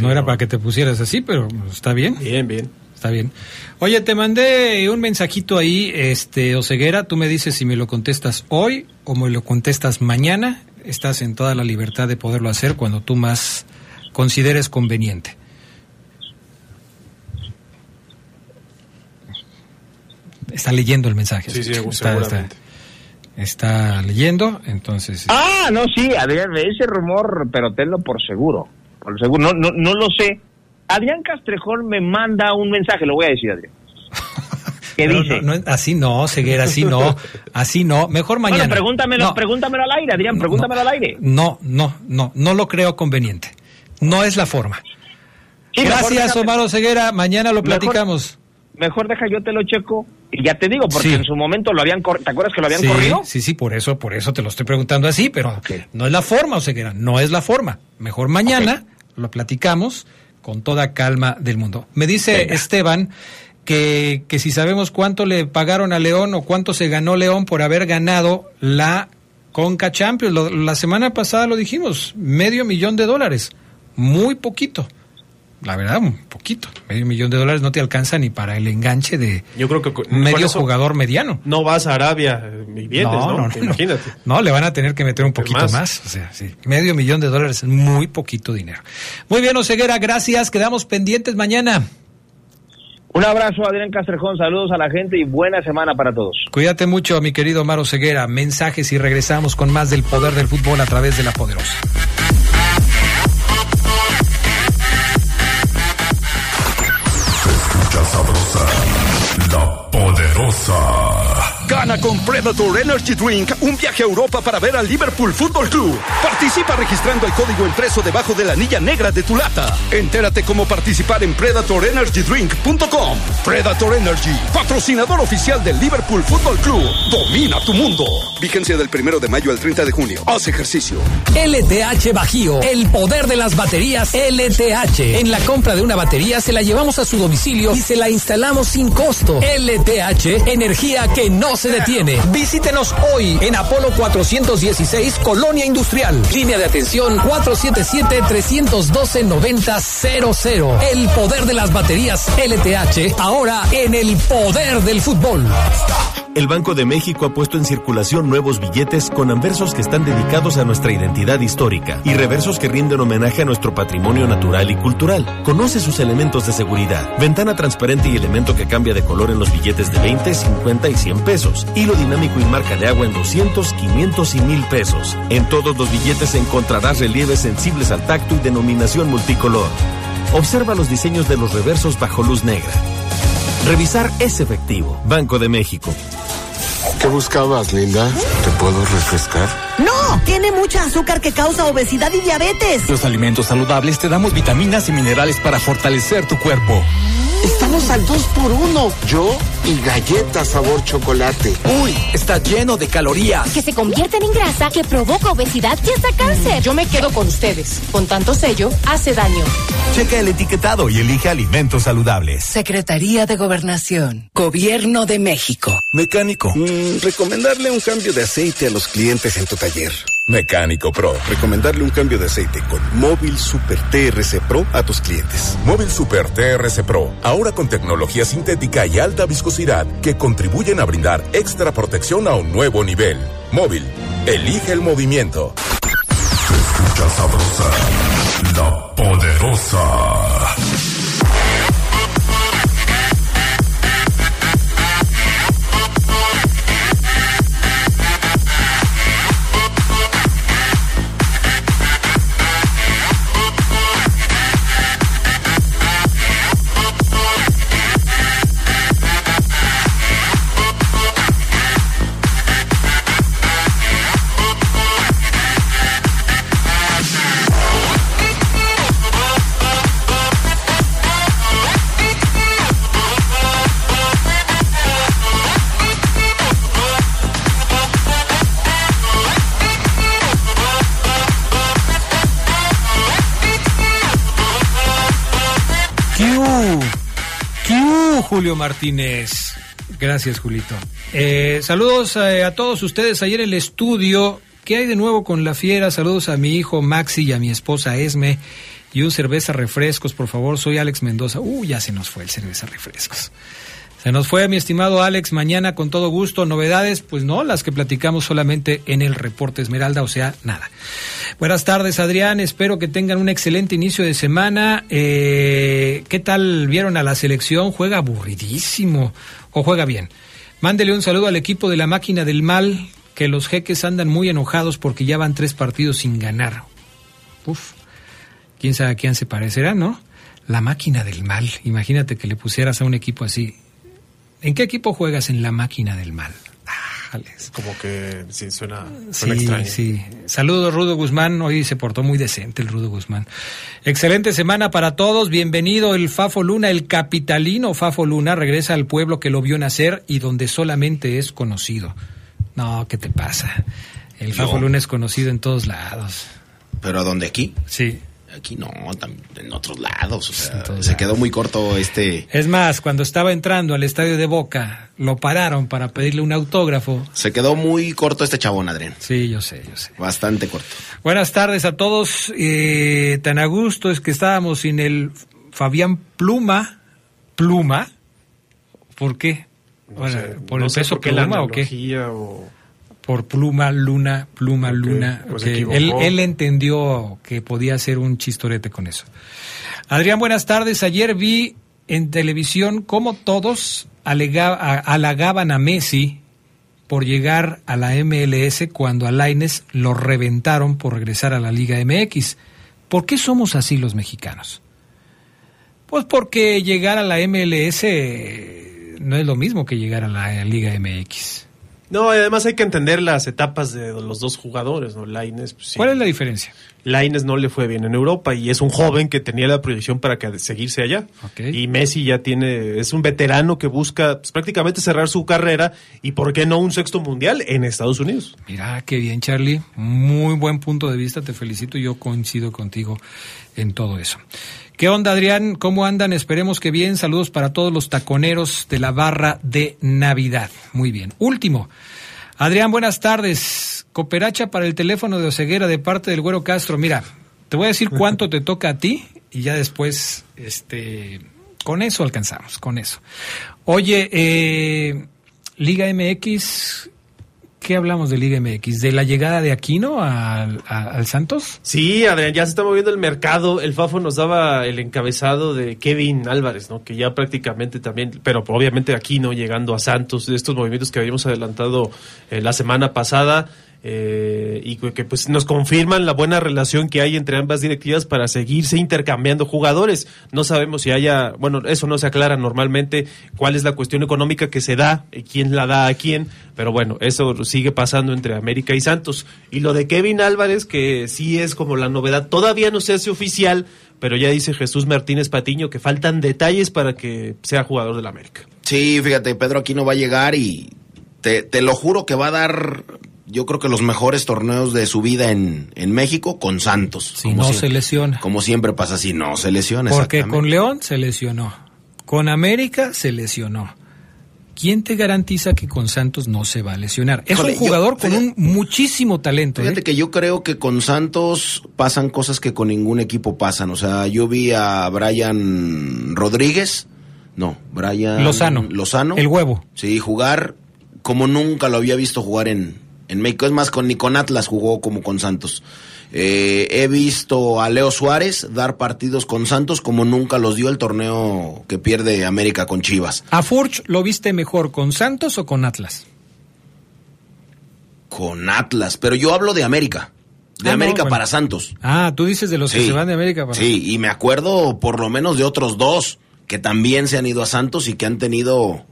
no era para que te pusieras así, pero está bien. Bien, bien. Está bien. Oye, te mandé un mensajito ahí, este, Oceguera, tú me dices si me lo contestas hoy o me lo contestas mañana. Estás en toda la libertad de poderlo hacer cuando tú más consideres conveniente. Está leyendo el mensaje. Sí, sí, está, seguramente. está- está leyendo, entonces... Ah, no, sí, Adrián, ese rumor, pero tenlo por seguro. Por seguro, no, no, no lo sé. Adrián Castrejón me manda un mensaje, lo voy a decir, Adrián. ¿Qué dice? no, no, así no, Ceguera, así no, así no. Mejor mañana. Bueno, pregúntamelo, pregúntamelo al aire, Adrián, pregúntamelo al aire. No, no, no, no lo creo conveniente. No es la forma. Sí, Gracias, Omar Ceguera. Mañana lo platicamos. Mejor deja yo te lo checo y ya te digo, porque Sí. en su momento lo habían cor- ¿te acuerdas que lo habían sí, corrido? sí, sí, por eso, por eso te lo estoy preguntando así, pero no es la forma, Oseguera, no es la forma. Mejor mañana lo platicamos con toda calma del mundo. Me dice Esteban que, que si sabemos cuánto le pagaron a León o cuánto se ganó León por haber ganado la Conca Champions. Lo- la semana pasada lo dijimos, medio millón de dólares. Muy poquito. La verdad, un poquito. Medio millón de dólares no te alcanza ni para el enganche de Yo creo que medio eso jugador mediano. No vas a Arabia eh, y vienes, ¿no? Imagínate. No, le van a tener que meter un poquito Más. más. O sea, sí. Medio millón de dólares es muy poquito dinero. Muy bien, Oseguera, gracias. Quedamos pendientes mañana. Un abrazo, Adrián Castrejón, saludos a la gente y buena semana para todos. Cuídate mucho, mi querido Omar Oseguera. Mensajes y regresamos con más del poder del fútbol a través de la poderosa. Poderosa. Gana con Predator Energy Drink un viaje a Europa para ver al Liverpool Football Club. Participa registrando el código impreso debajo de la anilla negra de tu lata. Entérate cómo participar en predatorenergydrink.com. Predator Energy, patrocinador oficial del Liverpool Football Club. Domina tu mundo. Vigencia del primero de mayo al 30 de junio. Haz ejercicio. LTH Bajío, el poder de las baterías LTH. En la compra de una batería se la llevamos a su domicilio y se la instalamos sin costo. LTH, energía que no se detiene. Visítenos hoy en Apolo 416, Colonia Industrial. Línea de atención 477-312-9000. El poder de las baterías LTH, ahora en el poder del fútbol. el Banco de México ha puesto en circulación nuevos billetes con anversos que están dedicados a nuestra identidad histórica y reversos que rinden homenaje a nuestro patrimonio natural y cultural. Conoce sus elementos de seguridad. Ventana transparente y elemento que cambia de color en los billetes de 20, 50 y 100 pesos. Hilo dinámico y marca de agua en 200, 500 y 1000 pesos. En todos los billetes encontrarás relieves sensibles al tacto y denominación multicolor. Observa los diseños de los reversos bajo luz negra. Revisar es efectivo. Banco de México. ¿Qué buscabas, Linda? ¿Te puedo refrescar? ¡No! Tiene mucha azúcar que causa obesidad y diabetes. Los alimentos saludables te damos vitaminas y minerales para fortalecer tu cuerpo. Estamos al 2 por 1 Yo y galletas sabor chocolate. Uy, está lleno de calorías. Que se convierten en grasa, que provoca obesidad y hasta cáncer. Yo me quedo con ustedes. Con tanto sello, hace daño. Checa el etiquetado y elige alimentos saludables. Secretaría de Gobernación. Gobierno de México. Mecánico. Mm, recomendarle un cambio de aceite a los clientes en tu taller. Mecánico Pro. Recomendarle un cambio de aceite con Móvil Super TRC Pro a tus clientes. Móvil Super TRC Pro, ahora con tecnología sintética y alta viscosidad que contribuyen a brindar extra protección a un nuevo nivel. Móvil, elige el movimiento. Se escucha sabrosa, la poderosa. Julio Martínez. Gracias, Julito. Eh, saludos a, a, todos ustedes ayer en el estudio. ¿Qué hay de nuevo con la fiera? Saludos a mi hijo Maxi y a mi esposa Esme. Y un cerveza refrescos, por favor. Soy Alex Mendoza. Uh, ya se nos fue el cerveza refrescos. Se nos fue, mi estimado Alex, mañana con todo gusto. Novedades, pues no, las que platicamos solamente en el reporte Esmeralda, o sea, nada. Buenas tardes, Adrián. Espero que tengan un excelente inicio de semana. Eh, ¿Qué tal vieron a la selección? ¿Juega aburridísimo o juega bien? Mándele un saludo al equipo de la máquina del mal, que los jeques andan muy enojados porque ya van tres partidos sin ganar. Uf, quién sabe a quién se parecerá, ¿no? La máquina del mal. Imagínate que le pusieras a un equipo así. ¿En qué equipo juegas en la máquina del mal? Ah, Alex. Como que sí, suena, Sí, suena extraño. sí. Saludos, Rudo Guzmán. Hoy se portó muy decente el Rudo Guzmán. Excelente semana para todos. Bienvenido el Fafo Luna, el capitalino Fafo Luna. Regresa al pueblo que lo vio nacer y donde solamente es conocido. No, ¿qué te pasa? El Fafo Luna es conocido en todos lados. ¿Pero a dónde aquí? Sí. Aquí no, en otros lados. O sea, se quedó muy corto este. Es más, cuando estaba entrando al estadio de Boca, lo pararon para pedirle un autógrafo. Se quedó muy corto este chabón, Adrián. Sí, yo sé, yo sé. Bastante corto. Buenas tardes a todos. Eh, tan a gusto es que estábamos sin el Fabián Pluma. Pluma. ¿Por qué? Bueno, ¿Por No el peso la pluma o qué? o- Por pluma, luna, pluma, luna. pues él, él entendió que podía hacer un chistorete con eso. Adrián, buenas tardes. Ayer vi en televisión cómo todos alega- a- halagaban a Messi por llegar a la MLS cuando a Laines lo reventaron por regresar a la Liga MX. ¿Por qué somos así los mexicanos? Pues porque llegar a la MLS no es lo mismo que llegar a la Liga MX. No, y además hay que entender las etapas de los dos jugadores, ¿no? Laines, pues, sí. ¿Cuál es la diferencia? Laines no le fue bien en Europa y es un joven que tenía la proyección para que seguirse allá. Y Messi ya tiene, es un veterano que busca pues, prácticamente cerrar su carrera y por qué no un sexto mundial en Estados Unidos. Mira, qué bien, Charlie. Muy buen punto de vista, te felicito. Yo coincido contigo en todo eso. ¿Qué onda, Adrián? ¿Cómo andan? Esperemos que bien. Saludos para todos los taconeros de la barra de Navidad. Muy bien. Último. Adrián, buenas tardes. Cooperacha para el teléfono de Oceguera de parte del Güero Castro. Mira, te voy a decir cuánto te toca a ti y ya después, este, con eso alcanzamos, con eso. Oye, eh, Liga MX, ¿qué hablamos de Liga MX? ¿De la llegada de Aquino al, a- al Santos? Sí, Adrián, ya se está moviendo el mercado. El Fafo nos daba el encabezado de Kevin Álvarez, ¿no? Que ya prácticamente también, pero obviamente aquí no llegando a Santos, de estos movimientos que habíamos adelantado eh, la semana pasada. Eh, y que pues nos confirman la buena relación que hay entre ambas directivas para seguirse intercambiando jugadores. No sabemos si haya, bueno, eso no se aclara normalmente cuál es la cuestión económica que se da, eh, quién la da a quién, pero bueno, eso sigue pasando entre América y Santos. Y lo de Kevin Álvarez, que sí es como la novedad, todavía no se hace oficial, pero ya dice Jesús Martínez Patiño que faltan detalles para que sea jugador del América. Sí, fíjate, Pedro Aquino va a llegar y te, te lo juro que va a dar, yo creo que los mejores torneos de su vida en, en México con Santos. Si no se lesiona. Como siempre pasa, si no se lesiona. Porque con León se lesionó. Con América se lesionó. ¿Quién te garantiza que con Santos no se va a lesionar? Es un jugador yo- con un muchísimo talento. ¿eh? Fíjate que yo creo que con Santos pasan cosas que con ningún equipo pasan. O sea, yo vi a Brian Rodríguez, no, Brian Lozano. Lozano. El huevo. Sí, jugar como nunca lo había visto jugar en, en México. Es más, con, ni con Atlas jugó como con Santos. Eh, he visto a Leo Suárez dar partidos con Santos como nunca los dio el torneo que pierde América con Chivas. ¿A Furch lo viste mejor con Santos o con Atlas? Con Atlas, pero yo hablo de América. De Ah, no, América bueno. para Santos. Ah, tú dices de los que Sí. se van de América. para- Sí, y me acuerdo por lo menos de otros dos que también se han ido a Santos y que han tenido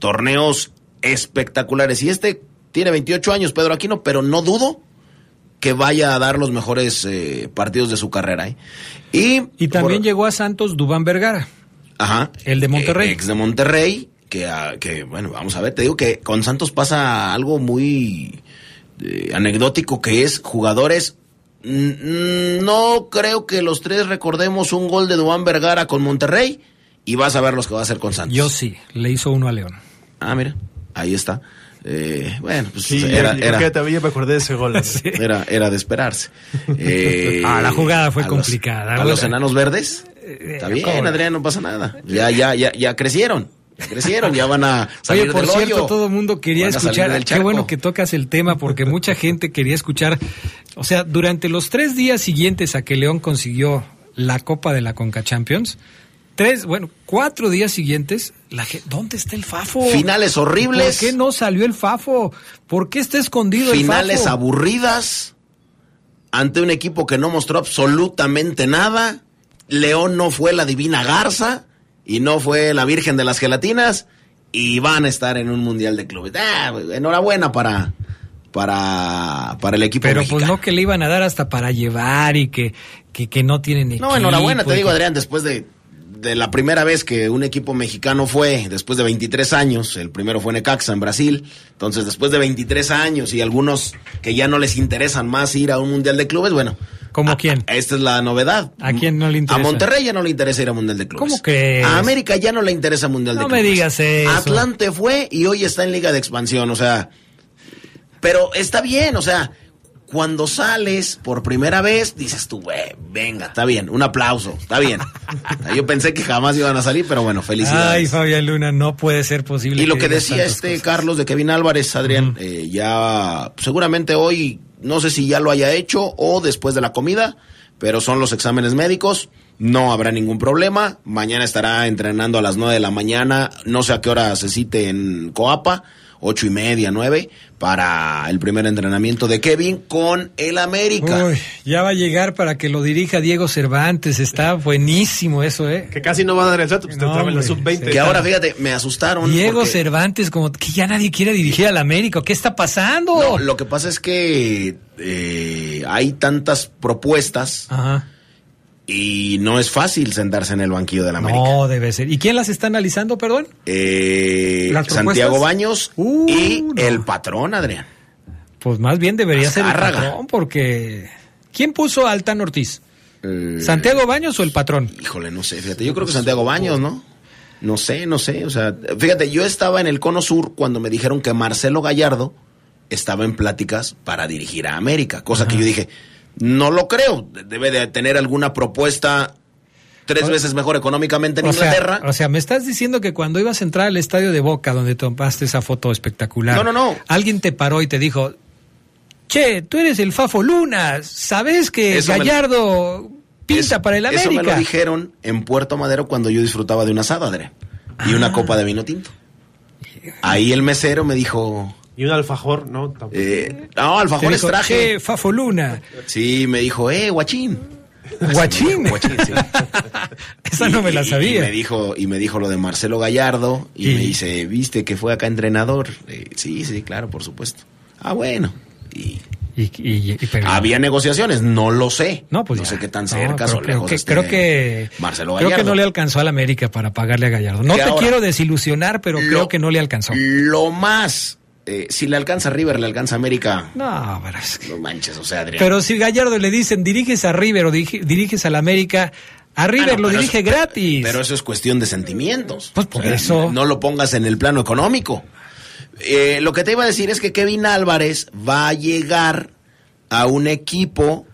torneos espectaculares. Y este tiene 28 años, Pedro Aquino, pero no dudo que vaya a dar los mejores eh, partidos de su carrera. ¿eh? Y, Y también por- llegó a Santos Dubán Vergara. Ajá. El de Monterrey. Eh, ex de Monterrey, que, ah, que, bueno, vamos a ver, te digo que con Santos pasa algo muy eh, anecdótico que es jugadores. mm, No creo que los tres recordemos un gol de Dubán Vergara con Monterrey y vas a ver los que va a hacer con Santos. Yo sí, le hizo uno a León. Ah, mira, ahí está. Eh, bueno, pues Sí, era, yo era, creo que también me acordé de ese gol. era, era de esperarse. Eh, Ah, la jugada fue a los- complicada. a los enanos verdes. Eh, Está bien, ¿cómo? Adrián, no pasa nada. Ya, ya, ya, ya crecieron. Ya crecieron, ya van a salir Oye, por del cierto, hoyo. todo el mundo quería escuchar. Qué bueno que tocas el tema porque mucha gente quería escuchar. O sea, durante los tres días siguientes a que León consiguió la Copa de la Conca Champions, tres, bueno, cuatro días siguientes, la ge- ¿dónde está el Fafo? Finales horribles. ¿Por qué no salió el Fafo? ¿Por qué está escondido Finales el Fafo? aburridas ante un equipo que no mostró absolutamente nada. León no fue la divina Garza y no fue la Virgen de las Gelatinas y van a estar en un Mundial de Clubes. Ah, enhorabuena para, para, para el equipo Pero mexicano. pues no que le iban a dar hasta para llevar y que, que, que no tienen equipo. No, enhorabuena, te digo, Adrián, después de, de la primera vez que un equipo mexicano fue, después de 23 años, el primero fue Necaxa en Brasil, entonces después de 23 años y algunos que ya no les interesan más ir a un Mundial de Clubes, bueno. ¿Cómo quién? Esta es la novedad. ¿A quién no le interesa? A Monterrey ya no le interesa ir a Mundial de Clubes. ¿Cómo crees? A América ya no le interesa Mundial No de me Clubes. digas eso. Atlante fue y hoy está en Liga de Expansión, o sea. Pero está bien, o sea, cuando sales por primera vez, dices tú, güey, venga, está bien, un aplauso, está bien. Yo pensé que jamás iban a salir, pero bueno, Ay, felicidades. Fabián Luna, no puede ser posible. y lo que decía este cosas. Carlos de Kevin Álvarez, Adrián, eh, ya seguramente hoy, no sé si ya lo haya hecho o después de la comida, pero son los exámenes médicos. No habrá ningún problema. Mañana estará entrenando a las 9 de la mañana. No sé a qué hora se cite en Coapa. Ocho y media, nueve, para el primer entrenamiento de Kevin con el América. Uy, ya va a llegar para que lo dirija Diego Cervantes. Está buenísimo eso, ¿eh? Que casi no va a dar el salto, pues No, entraba en la hombre, sub-20. que ahora, fíjate, me asustaron. Diego porque- Cervantes, como que ya nadie quiere dirigir al América. ¿Qué está pasando? No, lo que pasa es que eh, hay tantas propuestas Ajá. Y no es fácil sentarse en el banquillo de la América. No, debe ser. ¿Y quién las está analizando, perdón? Eh. Santiago Baños Uh, y no. el patrón, Adrián. Pues más bien debería ser el patrón, porque... ¿Quién puso a Altán Ortiz? Eh, ¿Santiago Baños o el patrón? Híjole, no sé, fíjate, yo creo que Santiago Baños, ¿no? No sé, no sé, o sea, fíjate, yo estaba en el Cono Sur cuando me dijeron que Marcelo Gallardo estaba en pláticas para dirigir a América, cosa que yo dije, no lo creo, debe de tener alguna propuesta tres veces mejor económicamente en O sea, Inglaterra. o sea, me estás diciendo que cuando ibas a entrar al estadio de Boca, donde tomaste esa foto espectacular, No, no, no. alguien te paró y te dijo, che, tú eres el Fafo Luna, ¿sabes que Eso Gallardo pinta para el Eso me lo América? dijeron en Puerto Madero cuando yo disfrutaba de una asado, Adre, y Ah. una copa de vino tinto. Ahí el mesero me dijo, Y un alfajor, ¿no? Tampoco. eh, no, Te alfajores dijo, traje. Fafo Luna. Sí, me dijo, eh, guachín. ¿Guachín? Guachín, sí. Esa no me la y- sabía. Y, me dijo, y me dijo lo de Marcelo Gallardo y, Y- me dice, ¿viste que fue acá entrenador? Eh, sí, sí, claro, por supuesto. Ah, bueno. Y Y, y- y- pero- había negociaciones, no lo sé. No, pues no ya. sé qué tan No, cerca pero o creo lejos que, creo que Marcelo creo que no le alcanzó al América para pagarle a Gallardo. No Que te ahora- quiero desilusionar, pero Lo- creo que no le alcanzó. Lo más, eh, si le alcanza a River, le alcanza a América. No, pero es que- No manches, o sea, Adrián. Pero si Gallardo le dicen diriges a River o dirige- diriges al América, a River Ah, no, lo pero dirige eso- gratis. Pero eso es cuestión de sentimientos. Pues por eso. No lo pongas en el plano económico. Eh, lo que te iba a decir es que Kevin Álvarez va a llegar a un equipo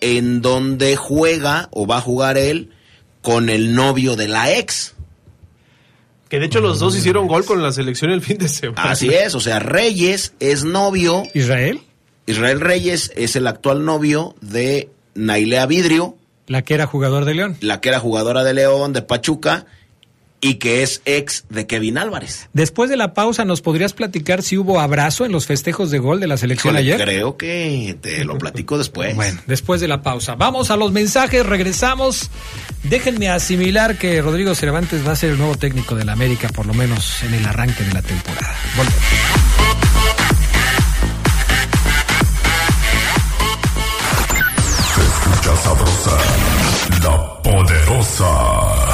en donde juega o va a jugar él con el novio de la ex. Que de hecho los dos hicieron gol con la selección el fin de semana. Así es, o sea, Reyes es novio. Israel, Israel Reyes es el actual novio de Nailea Vidrio, la que era jugador de León. la que era jugadora de León, de Pachuca, y que es ex de Kevin Álvarez. Después de la pausa, ¿nos podrías platicar si hubo abrazo en los festejos de gol de la selección Híjole, ayer? Creo que te lo platico después. Bueno, después de la pausa. Vamos a los mensajes, regresamos. Déjenme asimilar que Rodrigo Cervantes va a ser el nuevo técnico de la América, por lo menos en el arranque de la temporada. Volvemos. escucha sabrosa, la poderosa.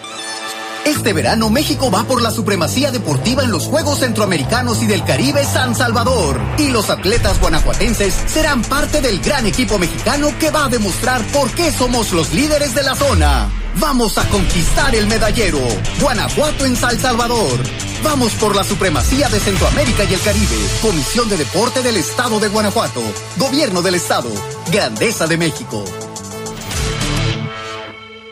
Este verano México va por la supremacía deportiva en los Juegos Centroamericanos y del Caribe San Salvador. Y los atletas guanajuatenses serán parte del gran equipo mexicano que va a demostrar por qué somos los líderes de la zona. Vamos a conquistar el medallero. Guanajuato en San Salvador. Vamos por la supremacía de Centroamérica y el Caribe. Comisión de Deporte del Estado de Guanajuato. Gobierno del Estado. Grandeza de México.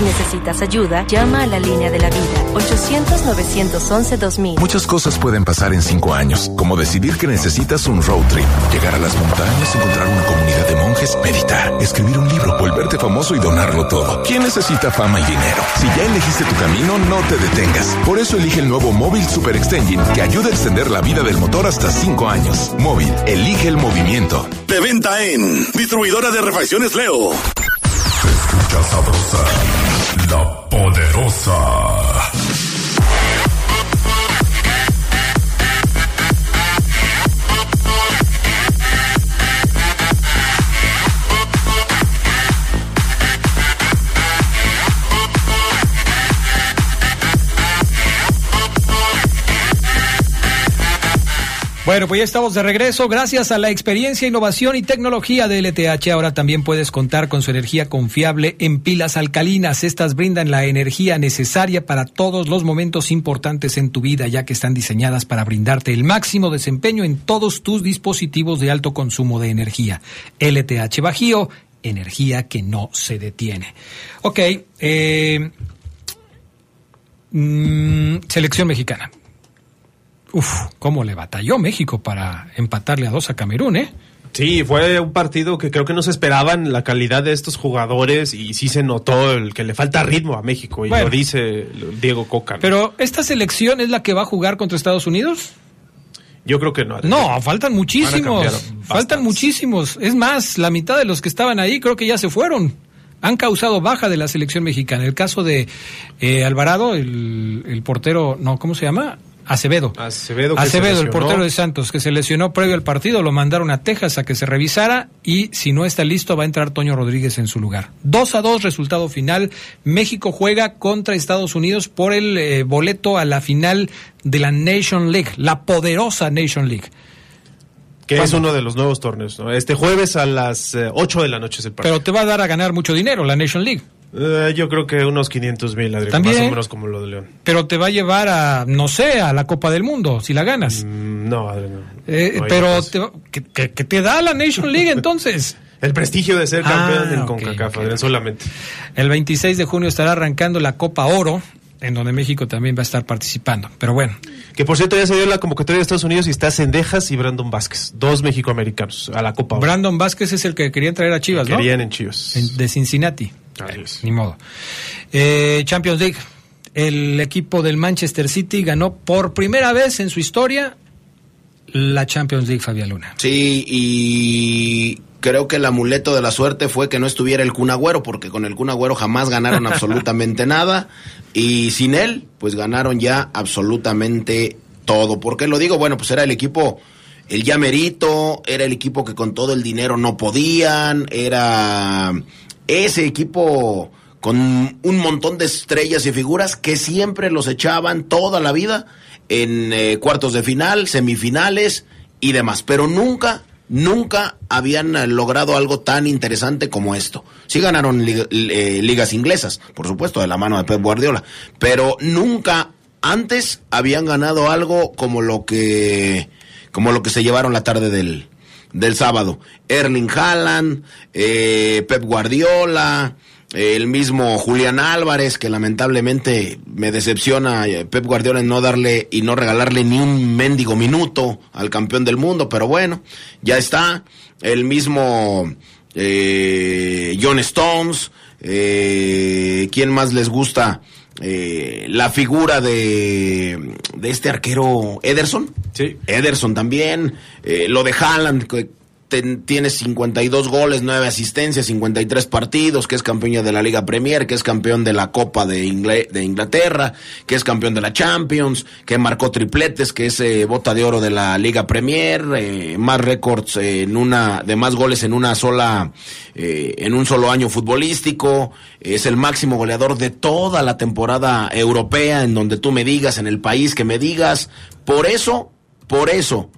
Si necesitas ayuda, llama a la línea de la vida 800-911-2000. Muchas cosas pueden pasar en cinco años, como decidir que necesitas un road trip, llegar a las montañas, encontrar una comunidad de monjes, meditar, escribir un libro, volverte famoso y donarlo todo. ¿Quién necesita fama y dinero? Si ya elegiste tu camino, no te detengas. Por eso elige el nuevo Móvil Super Extension que ayuda a extender la vida del motor hasta cinco años. Móvil, elige el movimiento. De venta en Distribuidora de Refacciones Leo. Escucha sabrosa, la poderosa. Bueno, pues ya estamos de regreso. Gracias a la experiencia, innovación y tecnología de LTH, ahora también puedes contar con su energía confiable en pilas alcalinas. Estas brindan la energía necesaria para todos los momentos importantes en tu vida, ya que están diseñadas para brindarte el máximo desempeño en todos tus dispositivos de alto consumo de energía. LTH Bajío, energía que no se detiene. Ok, eh, mm, selección mexicana. Uf, cómo le batalló México para empatarle a dos a Camerún, ¿eh? Sí, fue un partido que creo que no se esperaban la calidad de estos jugadores y sí se notó el que le falta ritmo a México y Bueno. lo dice Diego Coca. ¿no? Pero, ¿esta selección es la que va a jugar contra Estados Unidos? Yo creo que no. No, faltan muchísimos. Faltan muchísimos. Es más, la mitad de los que estaban ahí creo que ya se fueron. Han causado baja de la selección mexicana. El caso de eh, Alvarado, el, el portero, no, ¿cómo se llama? Acevedo. Acevedo, que se Acevedo, el portero de Santos, que se lesionó previo al partido, lo mandaron a Texas a que se revisara y si no está listo va a entrar Toño Rodríguez en su lugar. 2 a 2, resultado final. México juega contra Estados Unidos por el eh, boleto a la final de la Nation League, la poderosa Nation League. que es uno de los nuevos torneos. ¿no? Este jueves a las eh, 8 de la noche es el partido. Pero te va a dar a ganar mucho dinero la Nation League. Eh, yo creo que unos 500 mil, Adrián, También. más o menos como lo de León. Pero te va a llevar a, no sé, a la Copa del Mundo, si la ganas. Mm, No, Adrián, no. Eh, No pero te que, que- te da la Nation League entonces. El prestigio de ser campeón Ah, en CONCACAF. Adrián, solamente. El 26 de junio estará arrancando la Copa Oro, en donde México también va a estar participando. Pero bueno, Que por cierto ya se dio la convocatoria de Estados Unidos y está Sendejas y Brandon Vázquez, dos mexicoamericanos a la Copa. Oro. Brandon Vázquez es el que querían traer a Chivas, ¿no? Querían en Chivas. En- de Cincinnati. Así es. Ni modo. Eh, Champions League. El equipo del Manchester City ganó por primera vez en su historia la Champions League, Fabián Luna. Sí, y creo que el amuleto de la suerte fue que no estuviera el Kun Agüero, porque con el Kun Agüero jamás ganaron absolutamente nada, y sin él, pues ganaron ya absolutamente todo. ¿Por qué lo digo? Bueno, pues era el equipo, el ya merito, era el equipo que con todo el dinero no podían, era ese equipo con un montón de estrellas y figuras que siempre los echaban toda la vida en eh, cuartos de final, semifinales y demás, pero nunca, nunca habían eh, logrado algo tan interesante como esto. Sí ganaron eh, ligas inglesas, por supuesto, de la mano de Pep Guardiola, pero nunca antes habían ganado algo como lo que, como lo que se llevaron la tarde del, del sábado. Erling Haaland, eh, Pep Guardiola, el mismo Julián Álvarez, que lamentablemente me decepciona eh, Pep Guardiola en no darle y no regalarle ni un mendigo minuto al campeón del mundo, pero bueno, ya está. El mismo eh, John Stones, ¿quién más les gusta? Eh, la figura de, de este arquero Ederson. Sí. Ederson también. eh, lo de Haaland, que ten- tiene 52 goles, 9 asistencias, 53 partidos, que es campeón de la Liga Premier, que es campeón de la Copa de, Inglaterra, que es campeón de la Champions, que marcó tripletes, que es eh, bota de oro de la Liga Premier, eh, más récords en una, de más goles en una sola, eh, en un solo año futbolístico, es el máximo goleador de toda la temporada europea, en donde tú me digas, en el país que me digas, por eso, por eso,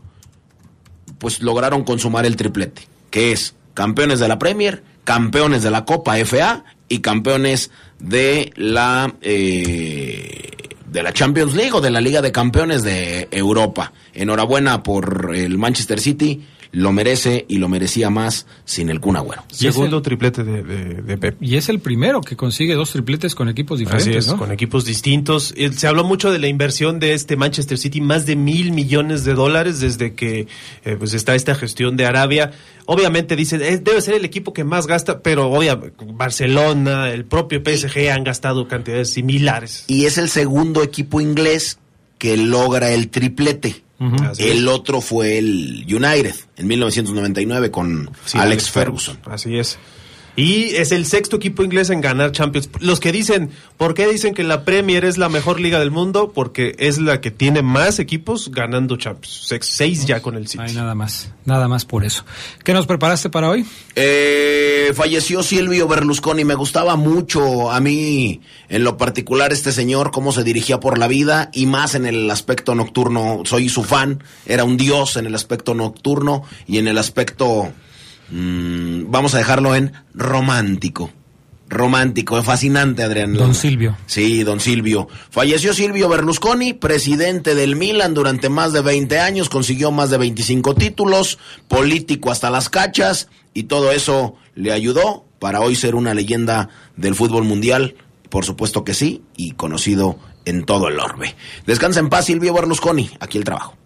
pues lograron consumar el triplete, que es campeones de la Premier, campeones de la Copa FA y campeones de la eh, de la Champions League o de la Liga de Campeones de Europa. Enhorabuena por el Manchester City, lo merece y lo merecía más sin el Kun Agüero. Y es Segundo triplete de, de- de Pep. Y es el primero que consigue dos tripletes con equipos diferentes, Así es, ¿no? con equipos distintos. Se habló mucho de la inversión de este Manchester City, más de mil millones de dólares desde que eh, pues está esta gestión de Arabia. Obviamente dicen, eh, debe ser el equipo que más gasta, pero obviamente Barcelona, el propio PSG han gastado cantidades similares. Y es el segundo equipo inglés que logra el triplete. El otro fue el United en 1999 con Sí, Alex Ferguson. Así es. Y es el sexto equipo inglés en ganar Champions. Los que dicen, ¿por qué dicen que la Premier es la mejor liga del mundo? Porque es la que tiene más equipos ganando Champions. Seis, seis ya con el City. Hay nada más, nada más por eso. ¿Qué nos preparaste para hoy? Eh, falleció Silvio Berlusconi. Me gustaba mucho a mí, en lo particular, este señor, cómo se dirigía por la vida y más en el aspecto nocturno. Soy su fan. Era un dios en el aspecto nocturno y en el aspecto Mm, vamos a dejarlo en romántico. Romántico, fascinante, Adrián. Don Silvio. Sí, don Silvio. Falleció Silvio Berlusconi, presidente del Milan durante más de 20 años, consiguió más de 25 títulos, político hasta las cachas, y todo eso le ayudó para hoy ser una leyenda del fútbol mundial. Por supuesto que sí, y conocido en todo el orbe. Descansa en paz, Silvio Berlusconi. Aquí el trabajo.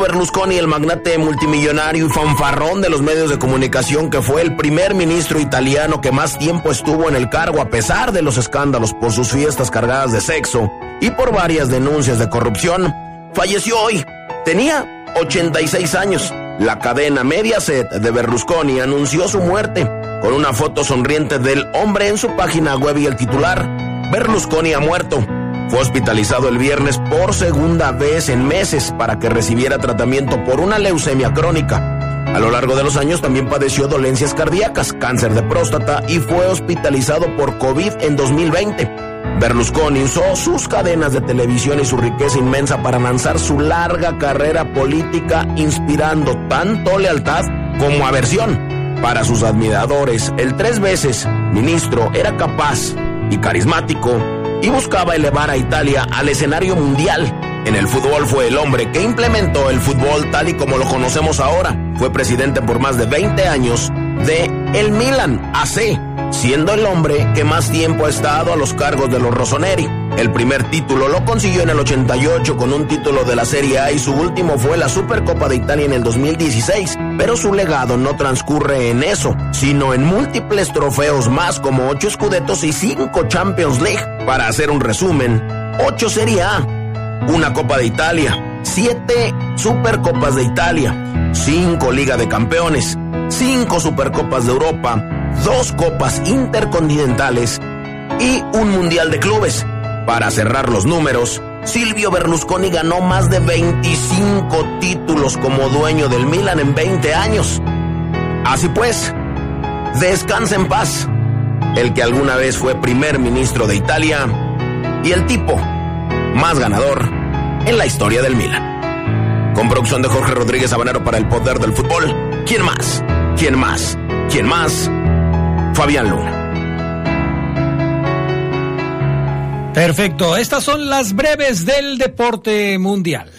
Berlusconi, el magnate multimillonario y fanfarrón de los medios de comunicación, que fue el primer ministro italiano que más tiempo estuvo en el cargo a pesar de los escándalos por sus fiestas cargadas de sexo y por varias denuncias de corrupción, falleció hoy. Tenía 86 años. La cadena Mediaset de Berlusconi anunció su muerte con una foto sonriente del hombre en su página web y el titular, Berlusconi ha muerto. Fue hospitalizado el viernes por segunda vez en meses para que recibiera tratamiento por una leucemia crónica. A lo largo de los años también padeció dolencias cardíacas, cáncer de próstata y fue hospitalizado por COVID en 2020. Berlusconi usó sus cadenas de televisión y su riqueza inmensa para lanzar su larga carrera política, inspirando tanto lealtad como aversión. Para sus admiradores, el tres veces ministro era capaz y carismático y buscaba elevar a Italia al escenario mundial. En el fútbol fue el hombre que implementó el fútbol tal y como lo conocemos ahora. Fue presidente por más de 20 años de el Milan AC, siendo el hombre que más tiempo ha estado a los cargos de los Rossoneri. El primer título lo consiguió en el 88 con un título de la Serie A y su último fue la Supercopa de Italia en el 2016. Pero su legado no transcurre en eso, sino en múltiples trofeos más como 8 Scudetos y 5 Champions League. Para hacer un resumen, 8 Serie A, una Copa de Italia, 7 Supercopas de Italia, 5 Liga de Campeones, 5 Supercopas de Europa, 2 Copas Intercontinentales y un Mundial de Clubes. Para cerrar los números, Silvio Berlusconi ganó más de 25 títulos como dueño del Milan en 20 años. Así pues, descansa en paz el que alguna vez fue primer ministro de Italia y el tipo más ganador en la historia del Milan. Con producción de Jorge Rodríguez Habanero para el poder del fútbol. ¿Quién más? ¿Quién más? ¿Quién más? Fabián Luna. Perfecto, estas son las breves del deporte mundial.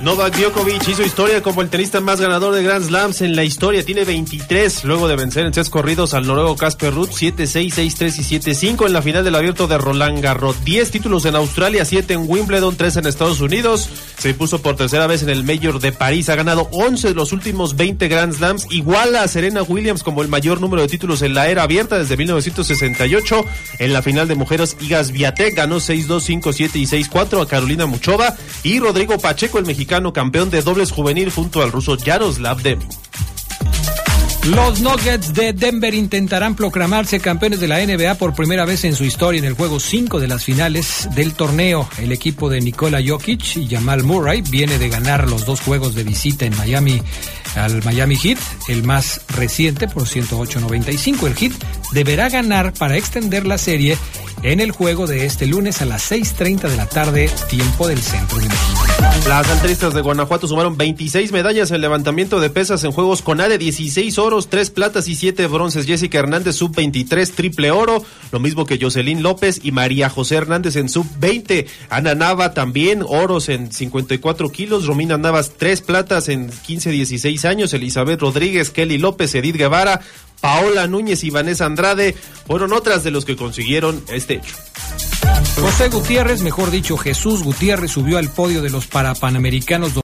Novak Djokovic hizo historia como el tenista más ganador de Grand Slams en la historia. Tiene 23 luego de vencer en tres corridos al noruego Casper Ruud 7-6, 6-3 y 7-5 en la final del abierto de Roland Garros. 10 títulos en Australia, 7 en Wimbledon, 3 en Estados Unidos. Se impuso por tercera vez en el Major de París. Ha ganado 11 de los últimos 20 Grand Slams. Igual a Serena Williams como el mayor número de títulos en la era abierta desde 1968. En la final de mujeres, Igas Viatek ganó 6-2, 5-7 y 6-4 a Carolina Muchova. Y Rodrigo Pacheco, el mexicano campeón de dobles juvenil junto al ruso Yaroslav Deming. Los Nuggets de Denver intentarán proclamarse campeones de la NBA por primera vez en su historia en el juego 5 de las finales del torneo. El equipo de Nikola Jokic y Jamal Murray viene de ganar los dos juegos de visita en Miami al Miami Heat, el más reciente por 108.95. El Heat deberá ganar para extender la serie en el juego de este lunes a las 6.30 de la tarde, tiempo del centro de México. Las altristas de Guanajuato sumaron 26 medallas en levantamiento de pesas en Juegos con ADE, 16 oros, 3 platas y 7 bronces. Jessica Hernández, sub-23, triple oro, lo mismo que Jocelyn López y María José Hernández en sub-20. Ana Nava también, oros en 54 kilos. Romina Navas, 3 platas en 15-16 años. Elizabeth Rodríguez, Kelly López, Edith Guevara, Paola Núñez y Vanessa Andrade fueron otras de los que consiguieron este hecho. José Gutiérrez, mejor dicho Jesús Gutiérrez, subió al podio de los Parapanamericanos